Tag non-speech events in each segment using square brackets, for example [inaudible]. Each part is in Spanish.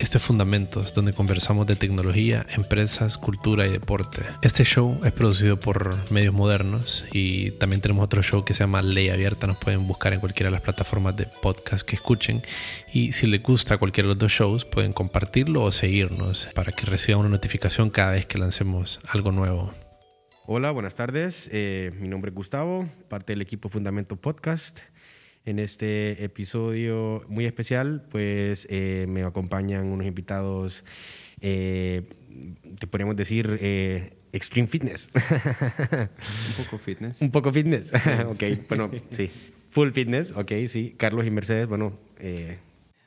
Este es Fundamentos, donde conversamos de tecnología, empresas, cultura y deporte. Este show es producido por medios modernos y también tenemos otro show que se llama Ley Abierta. Nos pueden buscar en cualquiera de las plataformas de podcast que escuchen. Y si les gusta cualquiera de los dos shows, pueden compartirlo o seguirnos para que reciban una notificación cada vez que lancemos algo nuevo. Hola, buenas tardes. Eh, mi nombre es Gustavo, parte del equipo Fundamento Podcast. En este episodio muy especial, pues eh, me acompañan unos invitados, eh, te podríamos decir, eh, Extreme Fitness. [laughs] Un poco fitness. Un poco fitness. [laughs] ok, bueno, sí. Full fitness, ok, sí. Carlos y Mercedes, bueno.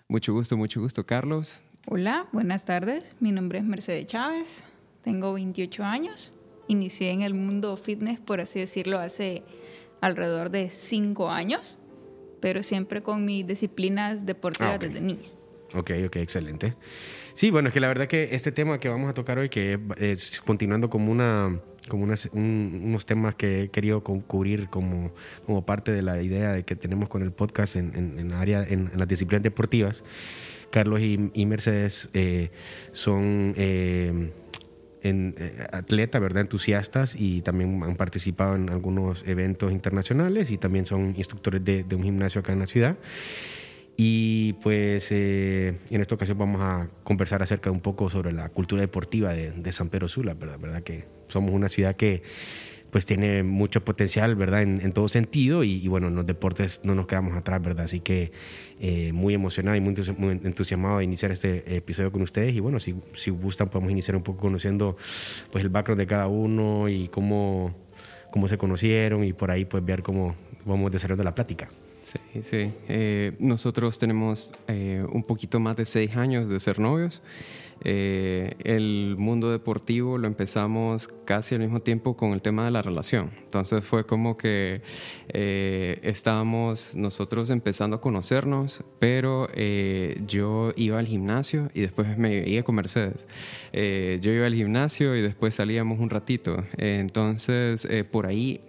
Mucho gusto, mucho gusto, Carlos. Hola, buenas tardes. Mi nombre es Mercedes Chávez. Tengo 28 años. Inicié en el mundo fitness, por así decirlo, hace alrededor de 5 años pero siempre con mis disciplinas deportivas ah, desde niña. Ok, ok, excelente. Sí, bueno, es que la verdad que este tema que vamos a tocar hoy, que es continuando como una como unos temas que he querido cubrir como, como parte de la idea de que tenemos con el podcast en, en, área, en, las disciplinas deportivas. Carlos y, Mercedes eh, son eh, en, eh, atleta, ¿verdad? Entusiastas y también han participado en algunos eventos internacionales y también son instructores de, un gimnasio acá en la ciudad. Y pues eh, en esta ocasión vamos a conversar acerca de un poco sobre la cultura deportiva de, San Pedro Sula, ¿verdad? ¿verdad? Que somos una ciudad que pues tiene mucho potencial, ¿verdad? En, todo sentido y, bueno, en los deportes no nos quedamos atrás, ¿verdad? Así que eh, muy emocionado y muy, entusiasmado de iniciar este episodio con ustedes y bueno, si, si gustan podemos iniciar un poco conociendo pues el background de cada uno y cómo, cómo se conocieron y por ahí pues ver cómo vamos desarrollando la plática. Sí, sí. Eh, nosotros tenemos eh, un poquito más de seis años de ser novios. Eh, el mundo deportivo lo empezamos casi al mismo tiempo con el tema de la relación. Entonces fue como que eh, estábamos nosotros empezando a conocernos, pero eh, yo iba al gimnasio y después me iba con Mercedes. yo iba al gimnasio y después salíamos un ratito. entonces por ahí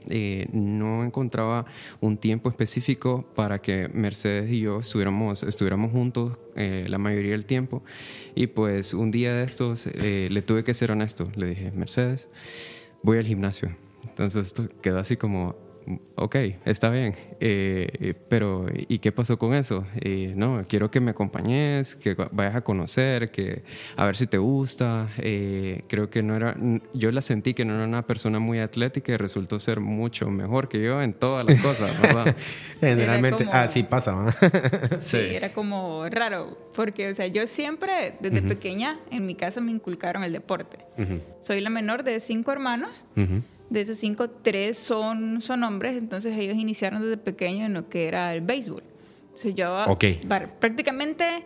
no encontraba un tiempo específico para que Mercedes y yo estuviéramos, estuviéramos juntos la mayoría del tiempo. Y pues un día de estos eh, le tuve que ser honesto. Le dije, Mercedes, voy al gimnasio. Entonces esto quedó así como, ok, está bien, eh, pero ¿y qué pasó con eso? Eh, no, quiero que me acompañes, que vayas a conocer, que a ver si te gusta. Eh, creo que no era, yo la sentí que no era una persona muy atlética y resultó ser mucho mejor que yo en todas las cosas, ¿verdad? [laughs] Generalmente, ah, [laughs] sí pasa. sí, era como raro, porque, o sea, yo siempre, desde pequeña, en mi casa me inculcaron el deporte. Soy la menor de cinco hermanos. De esos cinco, tres son, son hombres, entonces ellos iniciaron desde pequeño en lo que era el béisbol. Entonces yo prácticamente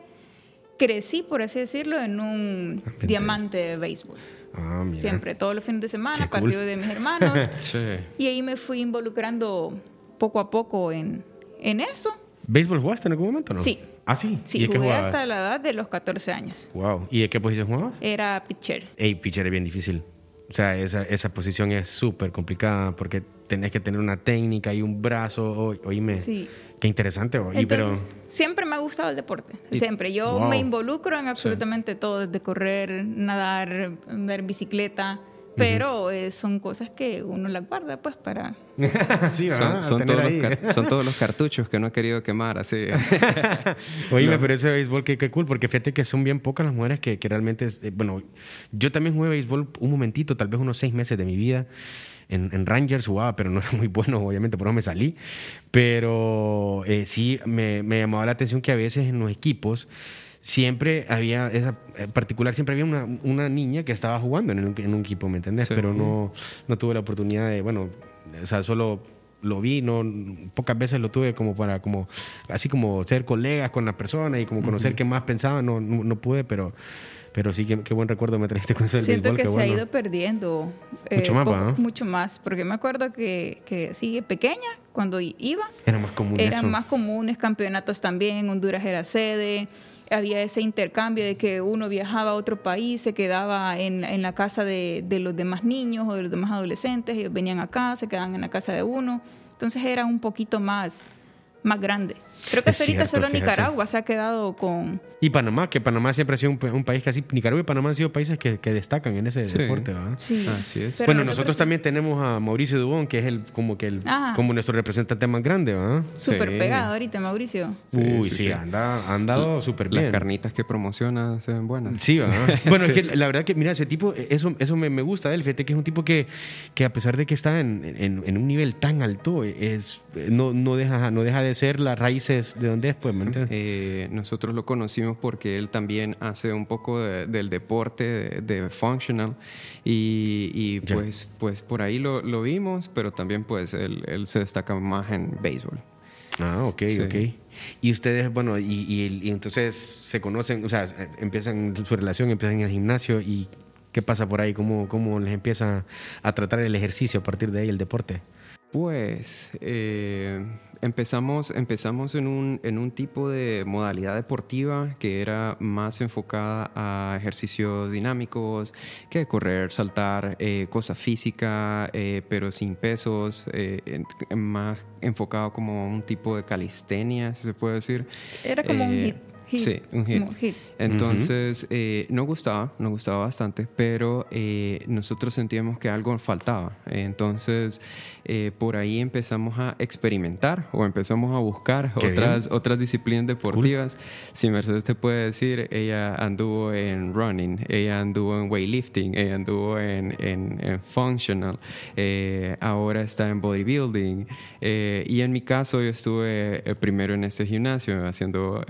crecí, por así decirlo, en un diamante de béisbol. Ah, Siempre, todos los fines de semana, partido de mis hermanos. [laughs] Y ahí me fui involucrando poco a poco en, en eso. ¿Béisbol jugaste en algún momento no? Sí. ¿Ah, sí? Sí, jugué hasta la edad de los 14 años. Wow. ¿Y de qué posición jugabas? Era pitcher. Ey, pitcher es bien difícil. O sea, esa, esa posición es súper complicada porque tenés que tener una técnica y un brazo. oíme, sí. qué interesante. pero... Siempre me ha gustado el deporte. Siempre. Yo me involucro en absolutamente todo, desde correr, nadar, andar bicicleta pero eh, son cosas que uno las guarda pues para... [laughs] sí, son, son, todos los [laughs] son, todos los cartuchos que no he querido quemar, así. Oíme, pero ese béisbol, qué, qué cool, porque fíjate que son bien pocas las mujeres que, que realmente... Eh, bueno, yo también jugué béisbol un momentito, tal vez unos seis meses de mi vida. En, en, Rangers jugaba, pero no era muy bueno, obviamente, por eso me salí. Pero eh, sí, me, me llamaba la atención que a veces en los equipos siempre había, esa en particular, siempre había una, una niña que estaba jugando en, en un equipo, ¿me entendés? Pero no, no tuve la oportunidad de, bueno, o sea, solo lo vi, no, pocas veces lo tuve como para, como, así como ser colegas con la persona y como conocer qué más pensaban, no, no, pude, pero... Pero sí, qué, qué, buen recuerdo me trajiste con eso del Siento que se ha ido perdiendo. mucho más, ¿no? Mucho más. Porque me acuerdo que, que sí, pequeña, cuando iba... Era más común Eran más comunes campeonatos también. Honduras era sede había ese intercambio de que uno viajaba a otro país, se quedaba en, en la casa de, de, los demás niños o de los demás adolescentes, ellos venían acá, se quedaban en la casa de uno, entonces era un poquito más, más grande. Creo que hasta ahorita solo Nicaragua se ha quedado con... Y Panamá, que Panamá siempre ha sido un, país casi... Nicaragua y Panamá han sido países que, destacan en ese deporte, ¿verdad? Sí. Así es. bueno, nosotros, también tenemos a Mauricio Dubón, que es el como que el como nuestro representante más grande, ¿verdad? Súper pegado ahorita, Mauricio. Uy, sí, anda, ha andado súper bien. Las carnitas que promociona se ven buenas. Sí, ¿verdad? [laughs] bueno, es que la verdad que, mira, ese tipo, eso, eso me, me gusta de él. Fíjate que es un tipo que, que a pesar de que está en, en, un nivel tan alto, es, no, no, deja, no deja de ser las de donde es, pues, eh, nosotros lo conocimos porque él también hace un poco del deporte, de, functional, y, pues, pues por ahí lo, lo, vimos, pero también pues él, él, se destaca más en béisbol. Ah, ok, ok. Y ustedes, bueno, y, y, entonces se conocen, o sea, empiezan su relación, empiezan en el gimnasio y ¿qué pasa por ahí? ¿Cómo, cómo les empieza a tratar el ejercicio a partir de ahí, el deporte? Pues eh, empezamos, empezamos en, un, en un tipo de modalidad deportiva que era más enfocada a ejercicios dinámicos, que correr, saltar, eh, cosa física, eh, pero sin pesos, más enfocado como un tipo de calistenia, si se puede decir. Era como un hit sí, un hit. Entonces, eh, nos gustaba, nos gustaba bastante, pero eh, nosotros sentíamos que algo faltaba. Entonces, eh, por ahí empezamos a experimentar o empezamos a buscar otras, otras disciplinas deportivas. Si Mercedes te puede decir, ella anduvo en running, ella anduvo en weightlifting, ella anduvo en, en, en functional, ahora está en bodybuilding. y en mi caso, yo estuve primero en este gimnasio haciendo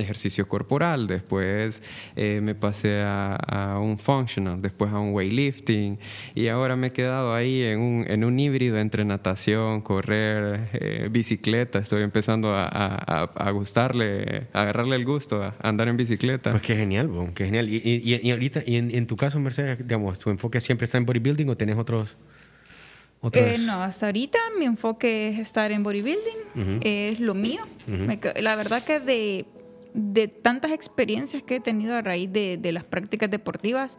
ejercicio corporal, después eh, me pasé a, un functional, después a un weightlifting y ahora me he quedado ahí en un, en un híbrido entre natación, correr, eh, bicicleta. Estoy empezando a, a, gustarle, a agarrarle el gusto a andar en bicicleta. Pues qué genial, qué genial. Y, y, ahorita, y en, tu caso, Mercedes, digamos, ¿tu enfoque siempre está en bodybuilding o tenés otros...? Eh, no, hasta ahorita mi enfoque es estar en bodybuilding, es lo mío. la verdad que de de tantas experiencias que he tenido a raíz de, las prácticas deportivas,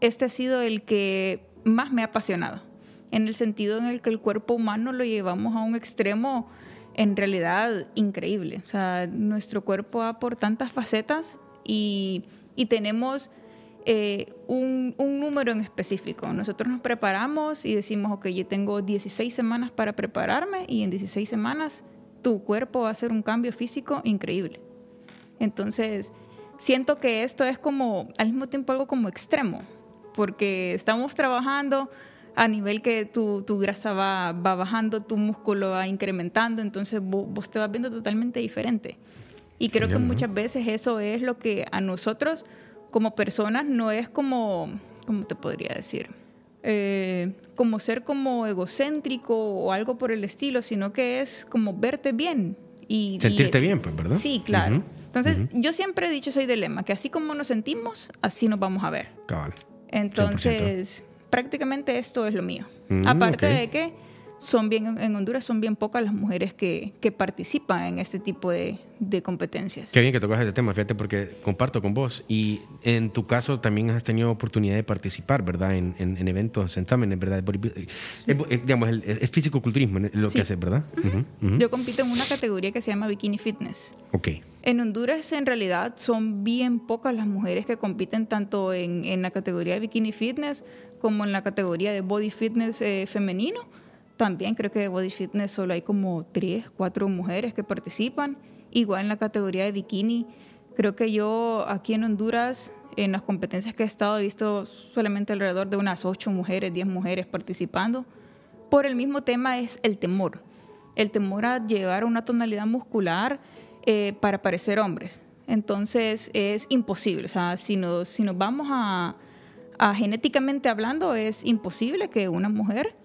este ha sido el que más me ha apasionado, en el sentido en el que el cuerpo humano lo llevamos a un extremo en realidad increíble. O sea, nuestro cuerpo va por tantas facetas y, tenemos eh, un, un, número en específico. Nosotros nos preparamos y decimos, ok, yo tengo 16 semanas para prepararme y en 16 semanas tu cuerpo va a hacer un cambio físico increíble. Entonces, siento que esto es como, al mismo tiempo, algo como extremo, porque estamos trabajando a nivel que tu, tu grasa va, va, bajando, tu músculo va incrementando, entonces vos, te vas viendo totalmente diferente. Y creo que muchas veces eso es lo que a nosotros como personas no es como, ¿cómo te podría decir? Eh, como ser como egocéntrico o algo por el estilo, sino que es como verte bien. Y, Sentirte bien, pues, ¿verdad? Sí, claro. Entonces, yo siempre he dicho, soy de lema, que así como nos sentimos, así nos vamos a ver. Cabal. Entonces, prácticamente esto es lo mío. Mm, Aparte de que son bien, en Honduras son bien pocas las mujeres que, que participan en este tipo de, de, competencias. Qué bien que tocas ese tema, fíjate, porque comparto con vos. Y en tu caso también has tenido oportunidad de participar, ¿verdad? En, en, eventos, en ¿verdad? Es, digamos, es físico-culturismo lo que haces, ¿verdad? Yo compito en una categoría que se llama Bikini Fitness. Ok. En Honduras, en realidad, son bien pocas las mujeres que compiten tanto en, en la categoría de Bikini Fitness como en la categoría de Body Fitness eh, femenino también creo que de Body Fitness solo hay como tres, cuatro mujeres que participan. Igual en la categoría de bikini, creo que yo aquí en Honduras, en las competencias que he estado, he visto solamente alrededor de unas ocho mujeres, diez mujeres participando. Por el mismo tema es el temor. El temor a llegar a una tonalidad muscular eh, para parecer hombres. Entonces es imposible. O sea, si nos, si nos vamos a, a genéticamente hablando, es imposible que una mujer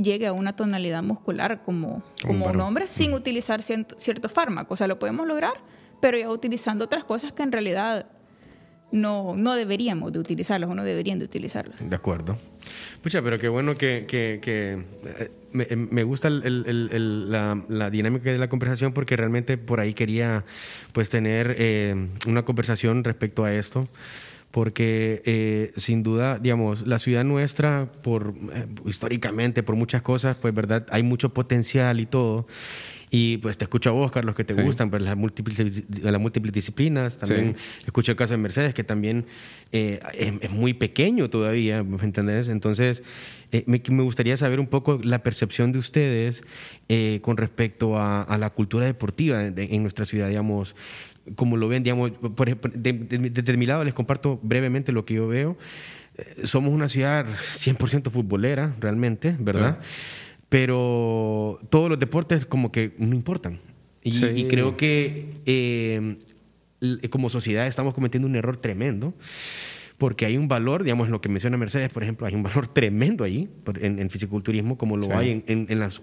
llegue a una tonalidad muscular como, como un hombre sin utilizar ciertos fármacos. O sea, lo podemos lograr, pero ya utilizando otras cosas que en realidad no, no deberíamos de utilizarlos o no deberían de utilizarlos. De acuerdo. Pucha, pero qué bueno que, que, que eh, me, me, gusta el, el, la, la, dinámica de la conversación porque realmente por ahí quería pues tener eh, una conversación respecto a esto porque eh, sin duda, digamos, la ciudad nuestra, por eh, históricamente, por muchas cosas, pues, ¿verdad? Hay mucho potencial y todo. Y pues te escucho a vos, Carlos, que te gustan pues, las, múltiples, las múltiples disciplinas. También escucho el caso de Mercedes, que también eh, es, muy pequeño todavía, ¿me entendés? Entonces, me, me, gustaría saber un poco la percepción de ustedes con respecto a, la cultura deportiva en nuestra ciudad, digamos como lo ven, digamos, por ejemplo, de, mi lado les comparto brevemente lo que yo veo. Eh, somos una ciudad 100% futbolera, realmente, ¿verdad? Pero todos los deportes como que no importan. Y, creo que eh, como sociedad estamos cometiendo un error tremendo porque hay un valor, digamos, lo que menciona Mercedes, por ejemplo, hay un valor [laughs] tremendo ahí en, en fisiculturismo, como lo hay en, en, las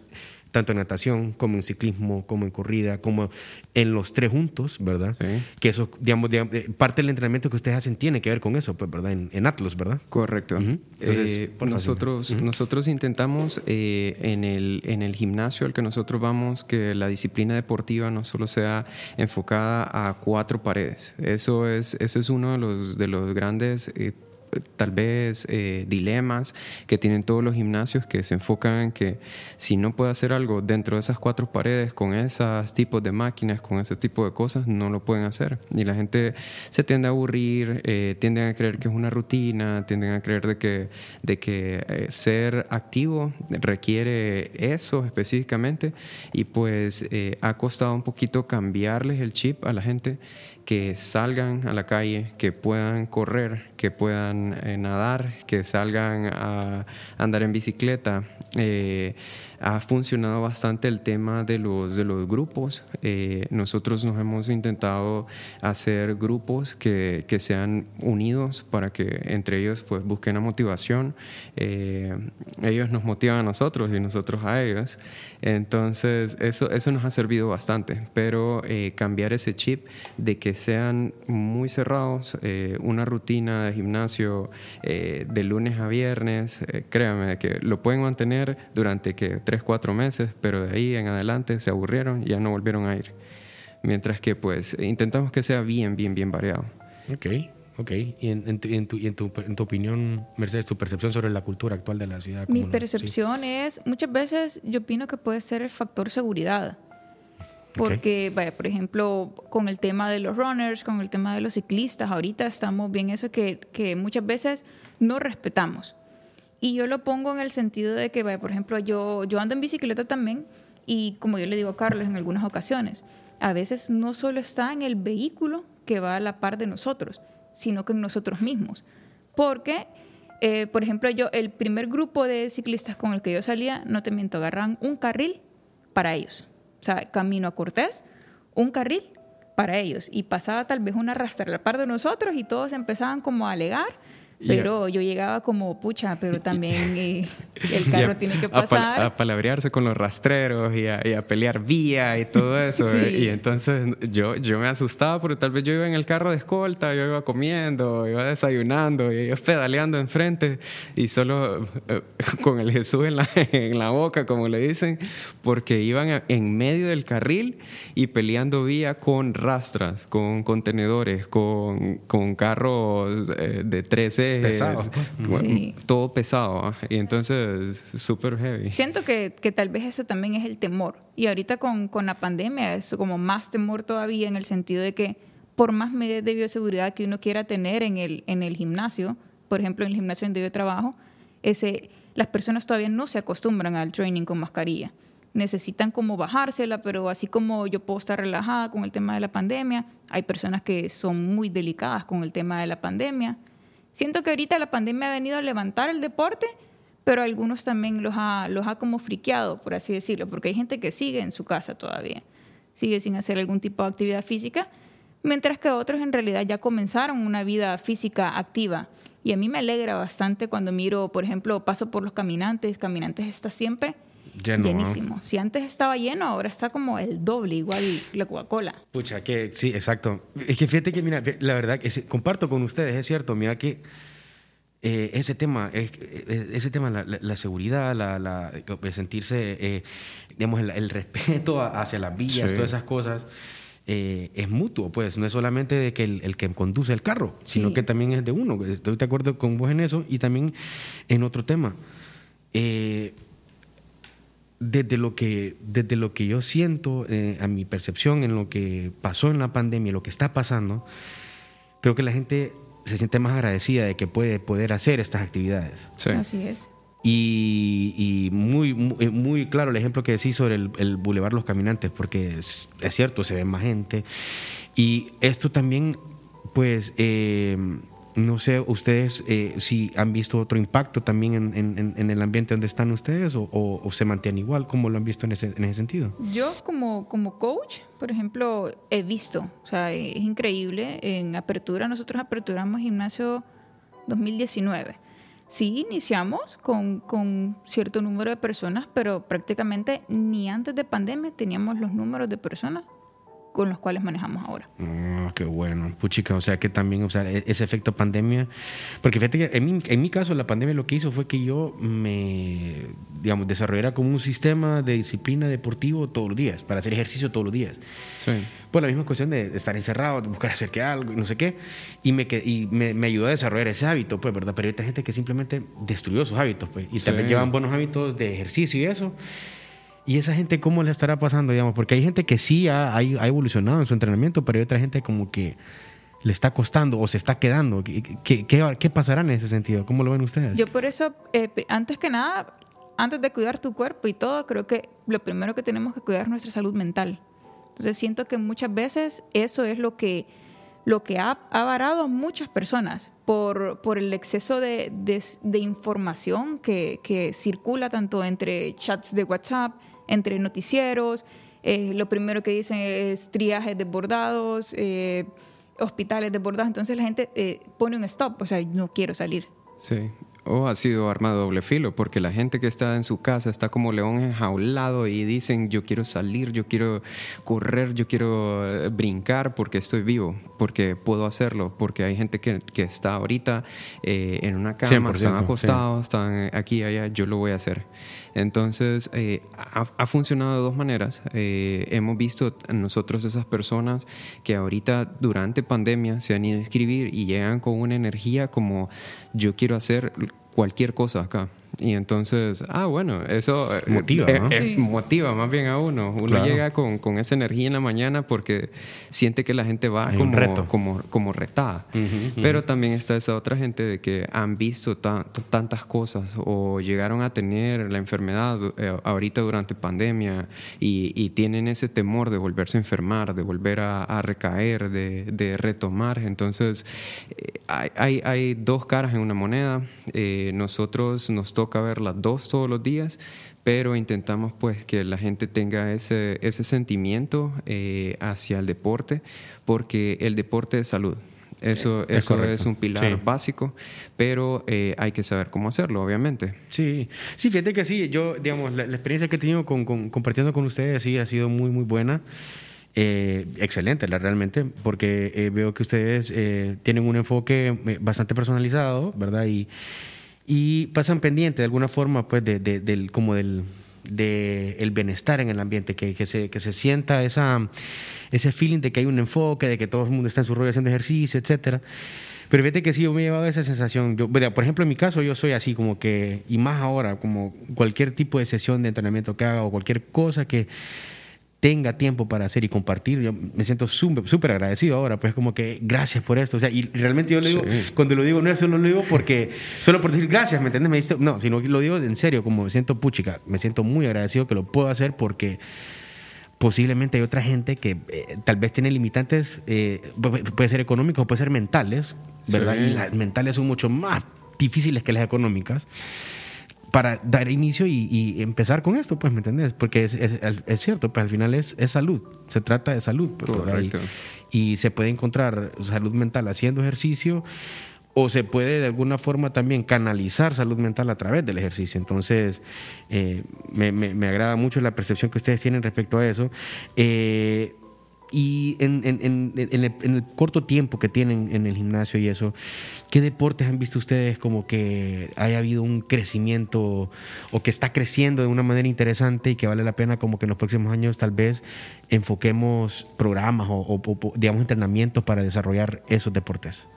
tanto en natación como en ciclismo, como en corrida, como en los tres juntos, ¿verdad? Que eso, digamos, eh, parte del entrenamiento que ustedes hacen tiene que ver con eso, pues, ¿verdad? En, Atlas, ¿verdad? Correcto. Eh, nosotros, nosotros intentamos eh, en, el, en el gimnasio al que nosotros vamos que la disciplina deportiva no solo sea enfocada a cuatro paredes. Eso es, eso es uno de los, de los grandes tal vez eh, dilemas que tienen todos los gimnasios que se enfocan en que si no puede hacer algo dentro de esas cuatro paredes con esos tipos de máquinas, con ese tipo de cosas, no lo pueden hacer. Y la gente se tiende a aburrir, eh, tienden a creer que es una rutina, tienden a creer de que, de que eh, ser activo requiere eso específicamente y pues ha costado un poquito cambiarles el chip a la gente que salgan a la calle, que puedan correr, que puedan eh, nadar, que salgan a andar en bicicleta. Eh, ha funcionado bastante el tema de los, de los grupos. Eh, nosotros nos hemos intentado hacer grupos que, que, sean unidos para que entre ellos pues, busquen la motivación. Eh, ellos nos motivan a nosotros y nosotros a ellos. Entonces, eso, eso nos ha servido bastante. Pero eh, cambiar ese chip de que sean muy cerrados, una rutina de gimnasio de lunes a viernes, créanme que lo pueden mantener durante que tres, cuatro meses, pero de ahí en adelante se aburrieron y ya no volvieron a ir. Mientras que pues intentamos que sea bien, bien, bien variado. Ok, ok. ¿Y en, tu, en, tu, en, tu, opinión, Mercedes, tu percepción sobre la cultura actual de la ciudad? Mi percepción es, muchas veces yo opino que puede ser el factor seguridad. Porque, vaya, por ejemplo, con el tema de los runners, con el tema de los ciclistas, ahorita estamos bien eso que, que muchas veces no respetamos. Y yo lo pongo en el sentido de que, por ejemplo, yo, yo ando en bicicleta también y como yo le digo a Carlos en algunas ocasiones, a veces no solo está en el vehículo que va a la par de nosotros, sino que en nosotros mismos. Porque, eh, por ejemplo, yo, el primer grupo de ciclistas con el que yo salía, no te miento, agarran un carril para ellos. O sea, camino a Cortés, un carril para ellos. Y pasaba tal vez una rastra a la par de nosotros y todos empezaban como a alegar pero yo llegaba como, pucha, pero también [laughs] eh, el carro tiene que pasar. A, palabrearse con los rastreros y a, pelear vía y todo [laughs] eso. Eh, y entonces yo, yo me asustaba porque tal vez yo iba en el carro de escolta, yo iba comiendo, iba desayunando, y ellos pedaleando enfrente y solo eh, [laughs] con el Jesús en la, en la boca, como le dicen, porque iban en medio del carril y peleando vía con rastras, con contenedores, con, con carros de 13 pesado. todo pesado. ¿ah? Y entonces, súper heavy. Siento que, que, tal vez eso también es el temor. Y ahorita con, con la pandemia es como más temor todavía en el sentido de que por más medidas de bioseguridad que uno quiera tener en el, en el gimnasio, por ejemplo, en el gimnasio donde yo trabajo, ese, las personas todavía no se acostumbran al training con mascarilla. Necesitan como bajársela, pero así como yo puedo estar relajada con el tema de la pandemia, hay personas que son muy delicadas con el tema de la pandemia Siento que ahorita la pandemia ha venido a levantar el deporte, pero algunos también los ha, los ha como friqueado, por así decirlo, porque hay gente que sigue en su casa todavía, sigue sin hacer algún tipo de actividad física, mientras que otros en realidad ya comenzaron una vida física activa. Y a mí me alegra bastante cuando miro, por ejemplo, paso por los caminantes, caminantes está siempre llenísimo. Si antes estaba lleno, ahora está como el doble, igual la Coca-Cola. Pucha, que sí, exacto. Es que fíjate que, mira, la verdad, comparto con ustedes, es cierto, mira que eh, ese tema, ese tema, la, seguridad, la, sentirse, eh, digamos, el, respeto hacia las vías, todas esas cosas. eh, es mutuo, pues no es solamente de que el, que conduce el carro, sino que también es de uno. Estoy de acuerdo con vos en eso y también en otro tema. Eh, desde lo que, desde lo que yo siento, eh, a mi percepción, en lo que pasó en la pandemia, lo que está pasando, creo que la gente se siente más agradecida de que puede poder hacer estas actividades. Así es. Y, muy, eh, muy, claro el ejemplo que decís sobre el, el Boulevard Los Caminantes, porque es, cierto, se ve más gente. Y esto también, pues, eh, no sé, ustedes eh, si han visto otro impacto también en, el ambiente donde están ustedes o, se mantiene igual, ¿cómo lo han visto en ese, sentido? Yo como, como coach, por ejemplo, he visto, o sea, es increíble, en apertura, nosotros aperturamos gimnasio 2019. Sí, iniciamos con, con cierto número de personas, pero prácticamente ni antes de pandemia teníamos los números de personas con los cuales manejamos ahora. Ah, qué bueno, puchica, o sea que también, o sea, e-, ese efecto pandemia, porque fíjate que en mi, en mi caso la pandemia lo que hizo fue que yo me, digamos, desarrollara como un sistema de disciplina deportivo todos los días, para hacer ejercicio todos los días. Sí. Pues la misma cuestión de estar encerrado, de buscar hacer que algo, no sé qué, y me, y me, me, ayudó a desarrollar ese hábito, pues, ¿verdad? Pero hay gente que simplemente destruyó sus hábitos, pues, y también llevan buenos hábitos de ejercicio y eso, ¿Y esa gente cómo le estará pasando, digamos? Porque hay gente que sí ha, ha, evolucionado en su entrenamiento, pero hay otra gente como que le está costando o se está quedando. ¿Qué, qué, pasará en ese sentido? ¿Cómo lo ven ustedes? Yo por eso, eh, antes que nada, antes de cuidar tu cuerpo y todo, creo que lo primero que tenemos que cuidar es nuestra salud mental. Entonces siento que muchas veces eso es lo que, lo que ha, ha varado a muchas personas por, por el exceso de, de, de información que, que circula tanto entre chats de WhatsApp, entre noticieros. Eh, lo primero que dicen es triajes desbordados, eh, hospitales desbordados. Entonces la gente eh, pone un stop, o sea, no quiero salir. Sí, o ha sido arma de doble filo, porque la gente que está en su casa está como león enjaulado y dicen yo quiero salir, yo quiero correr, yo quiero brincar porque estoy vivo, porque puedo hacerlo, porque hay gente que, que está ahorita en una cama, están acostados, están aquí, allá, yo lo voy a hacer. Entonces, eh, ha, funcionado de dos maneras. Eh, hemos visto nosotros esas personas que ahorita durante pandemia se han ido a inscribir y llegan con una energía como yo quiero hacer cualquier cosa acá. Y entonces, ah, bueno, eso eh, motiva, eh, eh, motiva más bien a uno. Uno llega con, con, esa energía en la mañana porque siente que la gente va como, como, como retada. Pero también está esa otra gente de que han visto tantas cosas o llegaron a tener la enfermedad ahorita durante pandemia y, y, tienen ese temor de volverse a enfermar, de volver a, recaer, de, de, retomar. Entonces, hay, hay, hay, dos caras en una moneda. nosotros nos toca ver las dos todos los días, pero intentamos pues que la gente tenga ese, ese sentimiento eh, hacia el deporte, porque el deporte es salud. Eso, es, eso es un pilar básico, pero eh, hay que saber cómo hacerlo, obviamente. Sí, sí, fíjate que sí, yo, digamos, la, experiencia que he tenido con, compartiendo con ustedes, sí, ha sido muy, muy buena. Eh, excelente, la, realmente, porque veo que ustedes tienen un enfoque bastante personalizado, ¿verdad? Y, y pasan pendiente de alguna forma pues de, del como del de el bienestar en el ambiente, que, que, se, que se sienta esa, ese feeling de que hay un enfoque, de que todo el mundo está en su rollo haciendo ejercicio, etcétera. Pero fíjate que sí, yo me he llevado esa sensación. Yo, por ejemplo, en mi caso, yo soy así como que, y más ahora, como cualquier tipo de sesión de entrenamiento que haga o cualquier cosa que tenga tiempo para hacer y compartir. Yo me siento súper agradecido ahora, pues como que gracias por esto. O sea, y realmente yo lo digo, cuando lo digo, no es solo lo digo porque, solo por decir gracias, ¿me entiendes? Me diste, no, sino que lo digo en serio, como me siento puchica, me siento muy agradecido que lo puedo hacer porque posiblemente hay otra gente que eh, tal vez tiene limitantes, eh, puede ser económicos, puede ser mentales, ¿verdad? Y las mentales son mucho más difíciles que las económicas para dar inicio y, empezar con esto, pues, ¿me entendés? Porque es, es, cierto, pues al final es, salud, se trata de salud. Pues, y, se puede encontrar salud mental haciendo ejercicio o se puede de alguna forma también canalizar salud mental a través del ejercicio. Entonces, eh, me, me, agrada mucho la percepción que ustedes tienen respecto a eso. Eh, y en, en, en, el, corto tiempo que tienen en el gimnasio y eso, ¿qué deportes han visto ustedes como que haya habido un crecimiento o que está creciendo de una manera interesante y que vale la pena como que en los próximos años tal vez enfoquemos programas o, digamos entrenamientos para desarrollar esos deportes?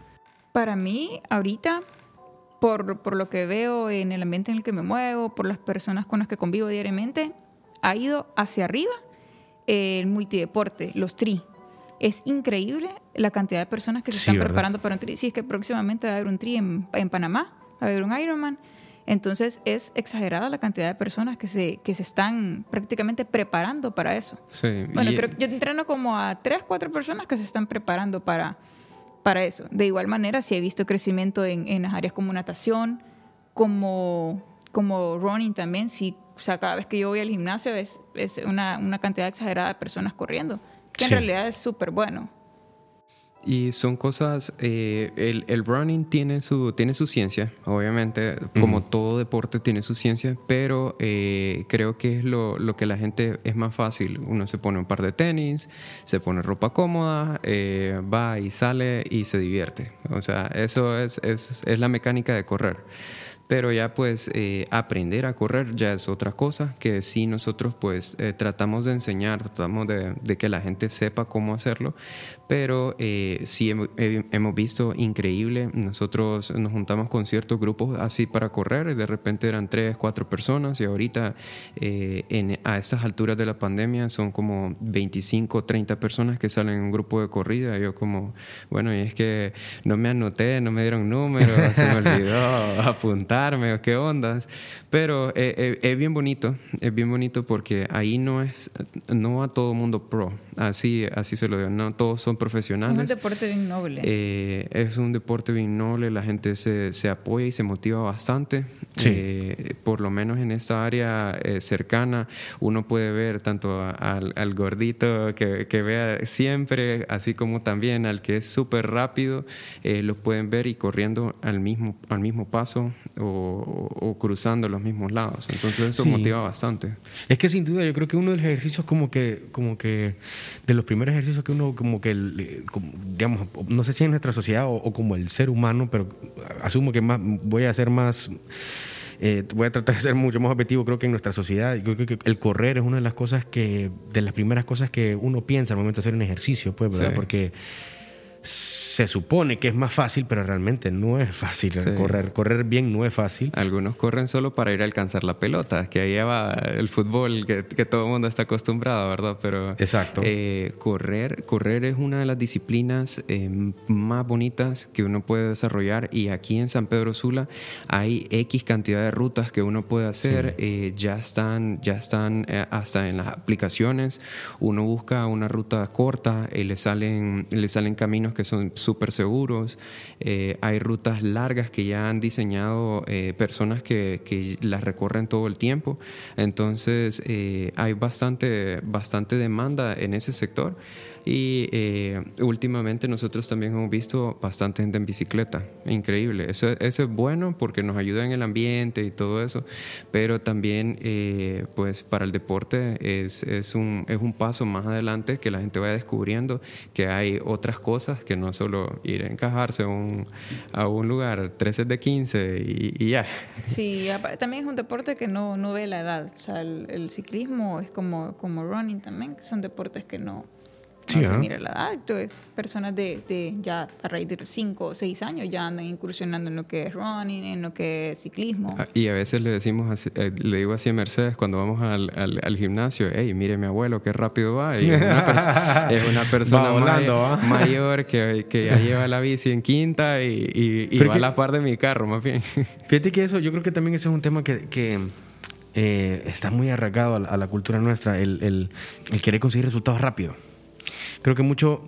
Para mí, ahorita, por, por lo que veo en el ambiente en el que me muevo, por las personas con las que convivo diariamente, ha ido hacia arriba el multideporte, los tri. Es increíble la cantidad de personas que se están preparando para un tri. Sí, es que próximamente va a haber un tri en, Panamá, va a haber un Ironman. Entonces es exagerada la cantidad de personas que se, que se están prácticamente preparando para eso. Sí, bueno, creo, yo entreno como a tres, cuatro personas que se están preparando para, para eso. De igual manera, sí he visto crecimiento en, en las áreas como natación, como, como running también. Sí o sea, cada vez que yo voy al gimnasio es, es una, una cantidad exagerada de personas corriendo, que en realidad es súper bueno. Y son cosas, eh, el, el, running tiene su, tiene su ciencia, obviamente, como todo deporte tiene su ciencia, pero eh, creo que es lo, lo, que la gente es más fácil. Uno se pone un par de tenis, se pone ropa cómoda, eh, va y sale y se divierte. O sea, eso es, es, es la mecánica de correr. Pero ya pues eh, aprender a correr ya es otra cosa que sí nosotros pues eh, tratamos de enseñar, tratamos de, de, que la gente sepa cómo hacerlo, pero eh, sí hemos visto increíble, nosotros nos juntamos con ciertos grupos así para correr y de repente eran tres, cuatro personas y ahorita en, a estas alturas de la pandemia son como 25, 30 personas que salen en un grupo de corrida. yo como, bueno, y es que no me anoté, no me dieron números, se me [laughs] olvidó apuntar o qué ondas. Pero eh, eh, es bien bonito, es bien bonito porque ahí no es, no a todo mundo pro, así, así se lo digo, no todos son profesionales. Es un deporte bien noble. Eh, es un deporte bien noble, la gente se, se apoya y se motiva bastante. por lo menos en esta área cercana uno puede ver tanto al, al gordito que, que, vea siempre, así como también al que es súper rápido, lo pueden ver y corriendo al mismo, al mismo paso o o, cruzando los mismos lados. Entonces eso motiva bastante. Es que sin duda yo creo que uno de los ejercicios como que, como que, de los primeros ejercicios que uno como que, digamos, no sé si en nuestra sociedad o, como el ser humano, pero asumo que más, voy a ser más... Eh, voy a tratar de ser mucho más objetivo, creo que en nuestra sociedad, yo creo que el correr es una de las cosas que, de las primeras cosas que uno piensa al momento de hacer un ejercicio, pues, ¿verdad? Porque se supone que es más fácil, pero realmente no es fácil. Correr, correr bien no es fácil. Algunos corren solo para ir a alcanzar la pelota, que ahí va el fútbol que, todo el mundo está acostumbrado, ¿verdad? Pero Exacto. Eh, correr, correr es una de las disciplinas eh, más bonitas que uno puede desarrollar y aquí en San Pedro Sula hay X cantidad de rutas que uno puede hacer. Eh, ya están, ya están hasta en las aplicaciones. Uno busca una ruta corta y le salen, le salen caminos que son súper seguros. Eh, hay rutas largas que ya han diseñado eh, personas que, que, las recorren todo el tiempo. Entonces eh, hay bastante, bastante demanda en ese sector. Y eh, últimamente nosotros también hemos visto bastante gente en bicicleta, increíble. Eso, eso, es bueno porque nos ayuda en el ambiente y todo eso, pero también eh, pues para el deporte es, es, un, es un paso más adelante que la gente vaya descubriendo que hay otras cosas que no solo ir a encajarse un, a un lugar 13 de 15 y, ya. Sí, también es un deporte que no, no ve la edad. O sea, el, el ciclismo es como, como running también, que son deportes que no Sí, no mira la edad, personas de, de, ya a raíz de 5 o 6 años ya andan incursionando en lo que es running, en lo que es ciclismo. Ah, y a veces le decimos, eh, le digo así a Mercedes cuando vamos al, al, gimnasio, hey, mire mi abuelo, qué rápido va. Y es, una [laughs] persona mayor que, que, ya lleva la bici en quinta y, y, va a la par de mi carro, más bien. [laughs] Fíjate que eso, yo creo que también ese es un tema que, que eh, está muy arraigado a la, cultura nuestra, el, el, el querer conseguir resultados rápidos. Creo que mucho,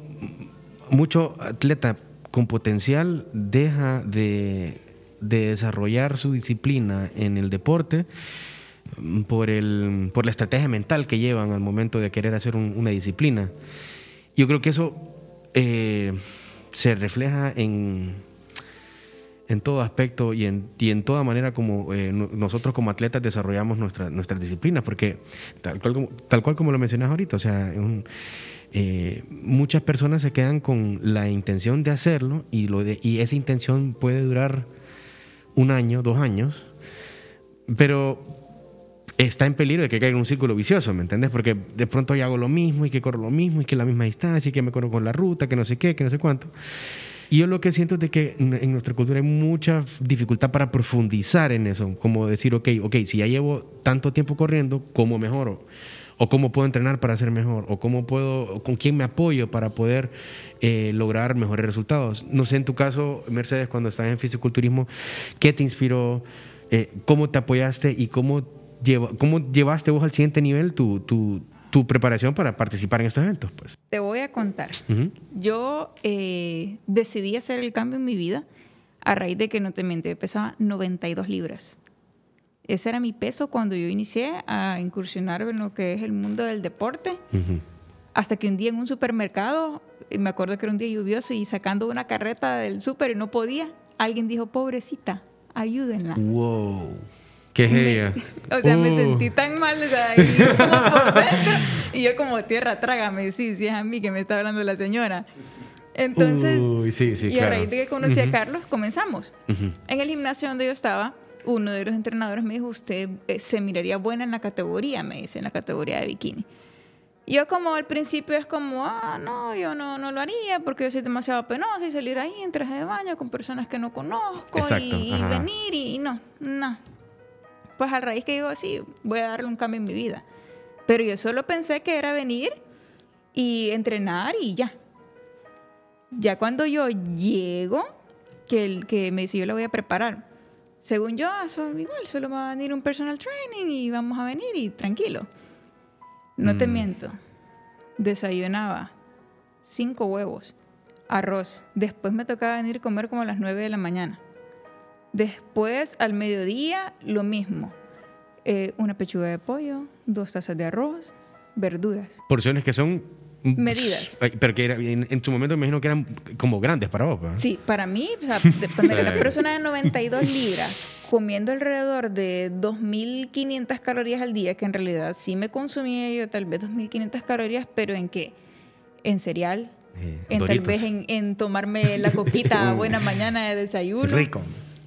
mucho atleta con potencial deja de, desarrollar su disciplina en el deporte por, el, por la estrategia mental que llevan al momento de querer hacer una disciplina. Yo creo que eso eh, se refleja en, en todo aspecto y en, y en toda manera como eh, nosotros como atletas desarrollamos nuestra, nuestras disciplinas, porque tal cual, tal cual como lo mencionas ahorita, o sea, un, eh, muchas personas se quedan con la intención de hacerlo y, lo y esa intención puede durar un año, dos años, pero está en peligro de que caiga en un círculo vicioso, ¿me entiendes? Porque de pronto ya hago lo mismo y que corro lo mismo y que la misma distancia y que me corro con la ruta, que no sé qué, que no sé cuánto. Y yo lo que siento es de que en nuestra cultura hay mucha dificultad para profundizar en eso, como decir, ok, ok, si ya llevo tanto tiempo corriendo, ¿cómo mejoro? O cómo puedo entrenar para ser mejor, o cómo puedo, con quién me apoyo para poder eh, lograr mejores resultados. No sé, en tu caso, Mercedes, cuando estás en fisiculturismo, ¿qué te inspiró? Eh, ¿Cómo te apoyaste y cómo, lleva, cómo llevaste vos al siguiente nivel tu, tu, tu, preparación para participar en estos eventos? Pues? Te voy a contar. Yo eh, decidí hacer el cambio en mi vida a raíz de que, no te miento, yo pesaba 92 libras. Ese era mi peso cuando yo inicié a incursionar en lo que es el mundo del deporte. Hasta que un día en un supermercado, me acuerdo que era un día lluvioso y sacando una carreta del súper y no podía, alguien dijo, pobrecita, ayúdenla. ¡Wow! ¿Qué es ella? [laughs] O sea, me uh. sentí tan mal, o sea, y yo como por [laughs] dentro, y yo como tierra, trágame, sí, sí es a mí que me está hablando la señora. Entonces, y a raíz de que conocí a Carlos, comenzamos. En el gimnasio donde yo estaba, uno de los entrenadores me dijo, usted eh, se miraría buena en la categoría, me dice, en la categoría de bikini. Yo como al principio es como, ah, no, yo no, no lo haría porque yo soy demasiado penosa y salir ahí en traje de baño con personas que no conozco y, venir y, no, no. Pues al raíz que digo, sí, voy a darle un cambio en mi vida. Pero yo solo pensé que era venir y entrenar y ya. Ya cuando yo llego, que, el, que me dice, yo la voy a preparar según yo, son igual, solo va a venir un personal training y vamos a venir y tranquilo. No te mm. miento. Desayunaba cinco huevos, arroz. Después me tocaba venir a comer como a las nueve de la mañana. Después, al mediodía, lo mismo. Eh, una pechuga de pollo, dos tazas de arroz, verduras. Porciones que son medidas. Pero que en, su momento me imagino que eran como grandes para vos. Sí, para mí, o sea, de, una persona de 92 libras comiendo alrededor de 2.500 calorías al día, que en realidad sí me consumía yo tal vez 2.500 calorías, pero ¿en qué? En cereal, eh, en tal vez en, tomarme la coquita [laughs] buena mañana de desayuno. Rico.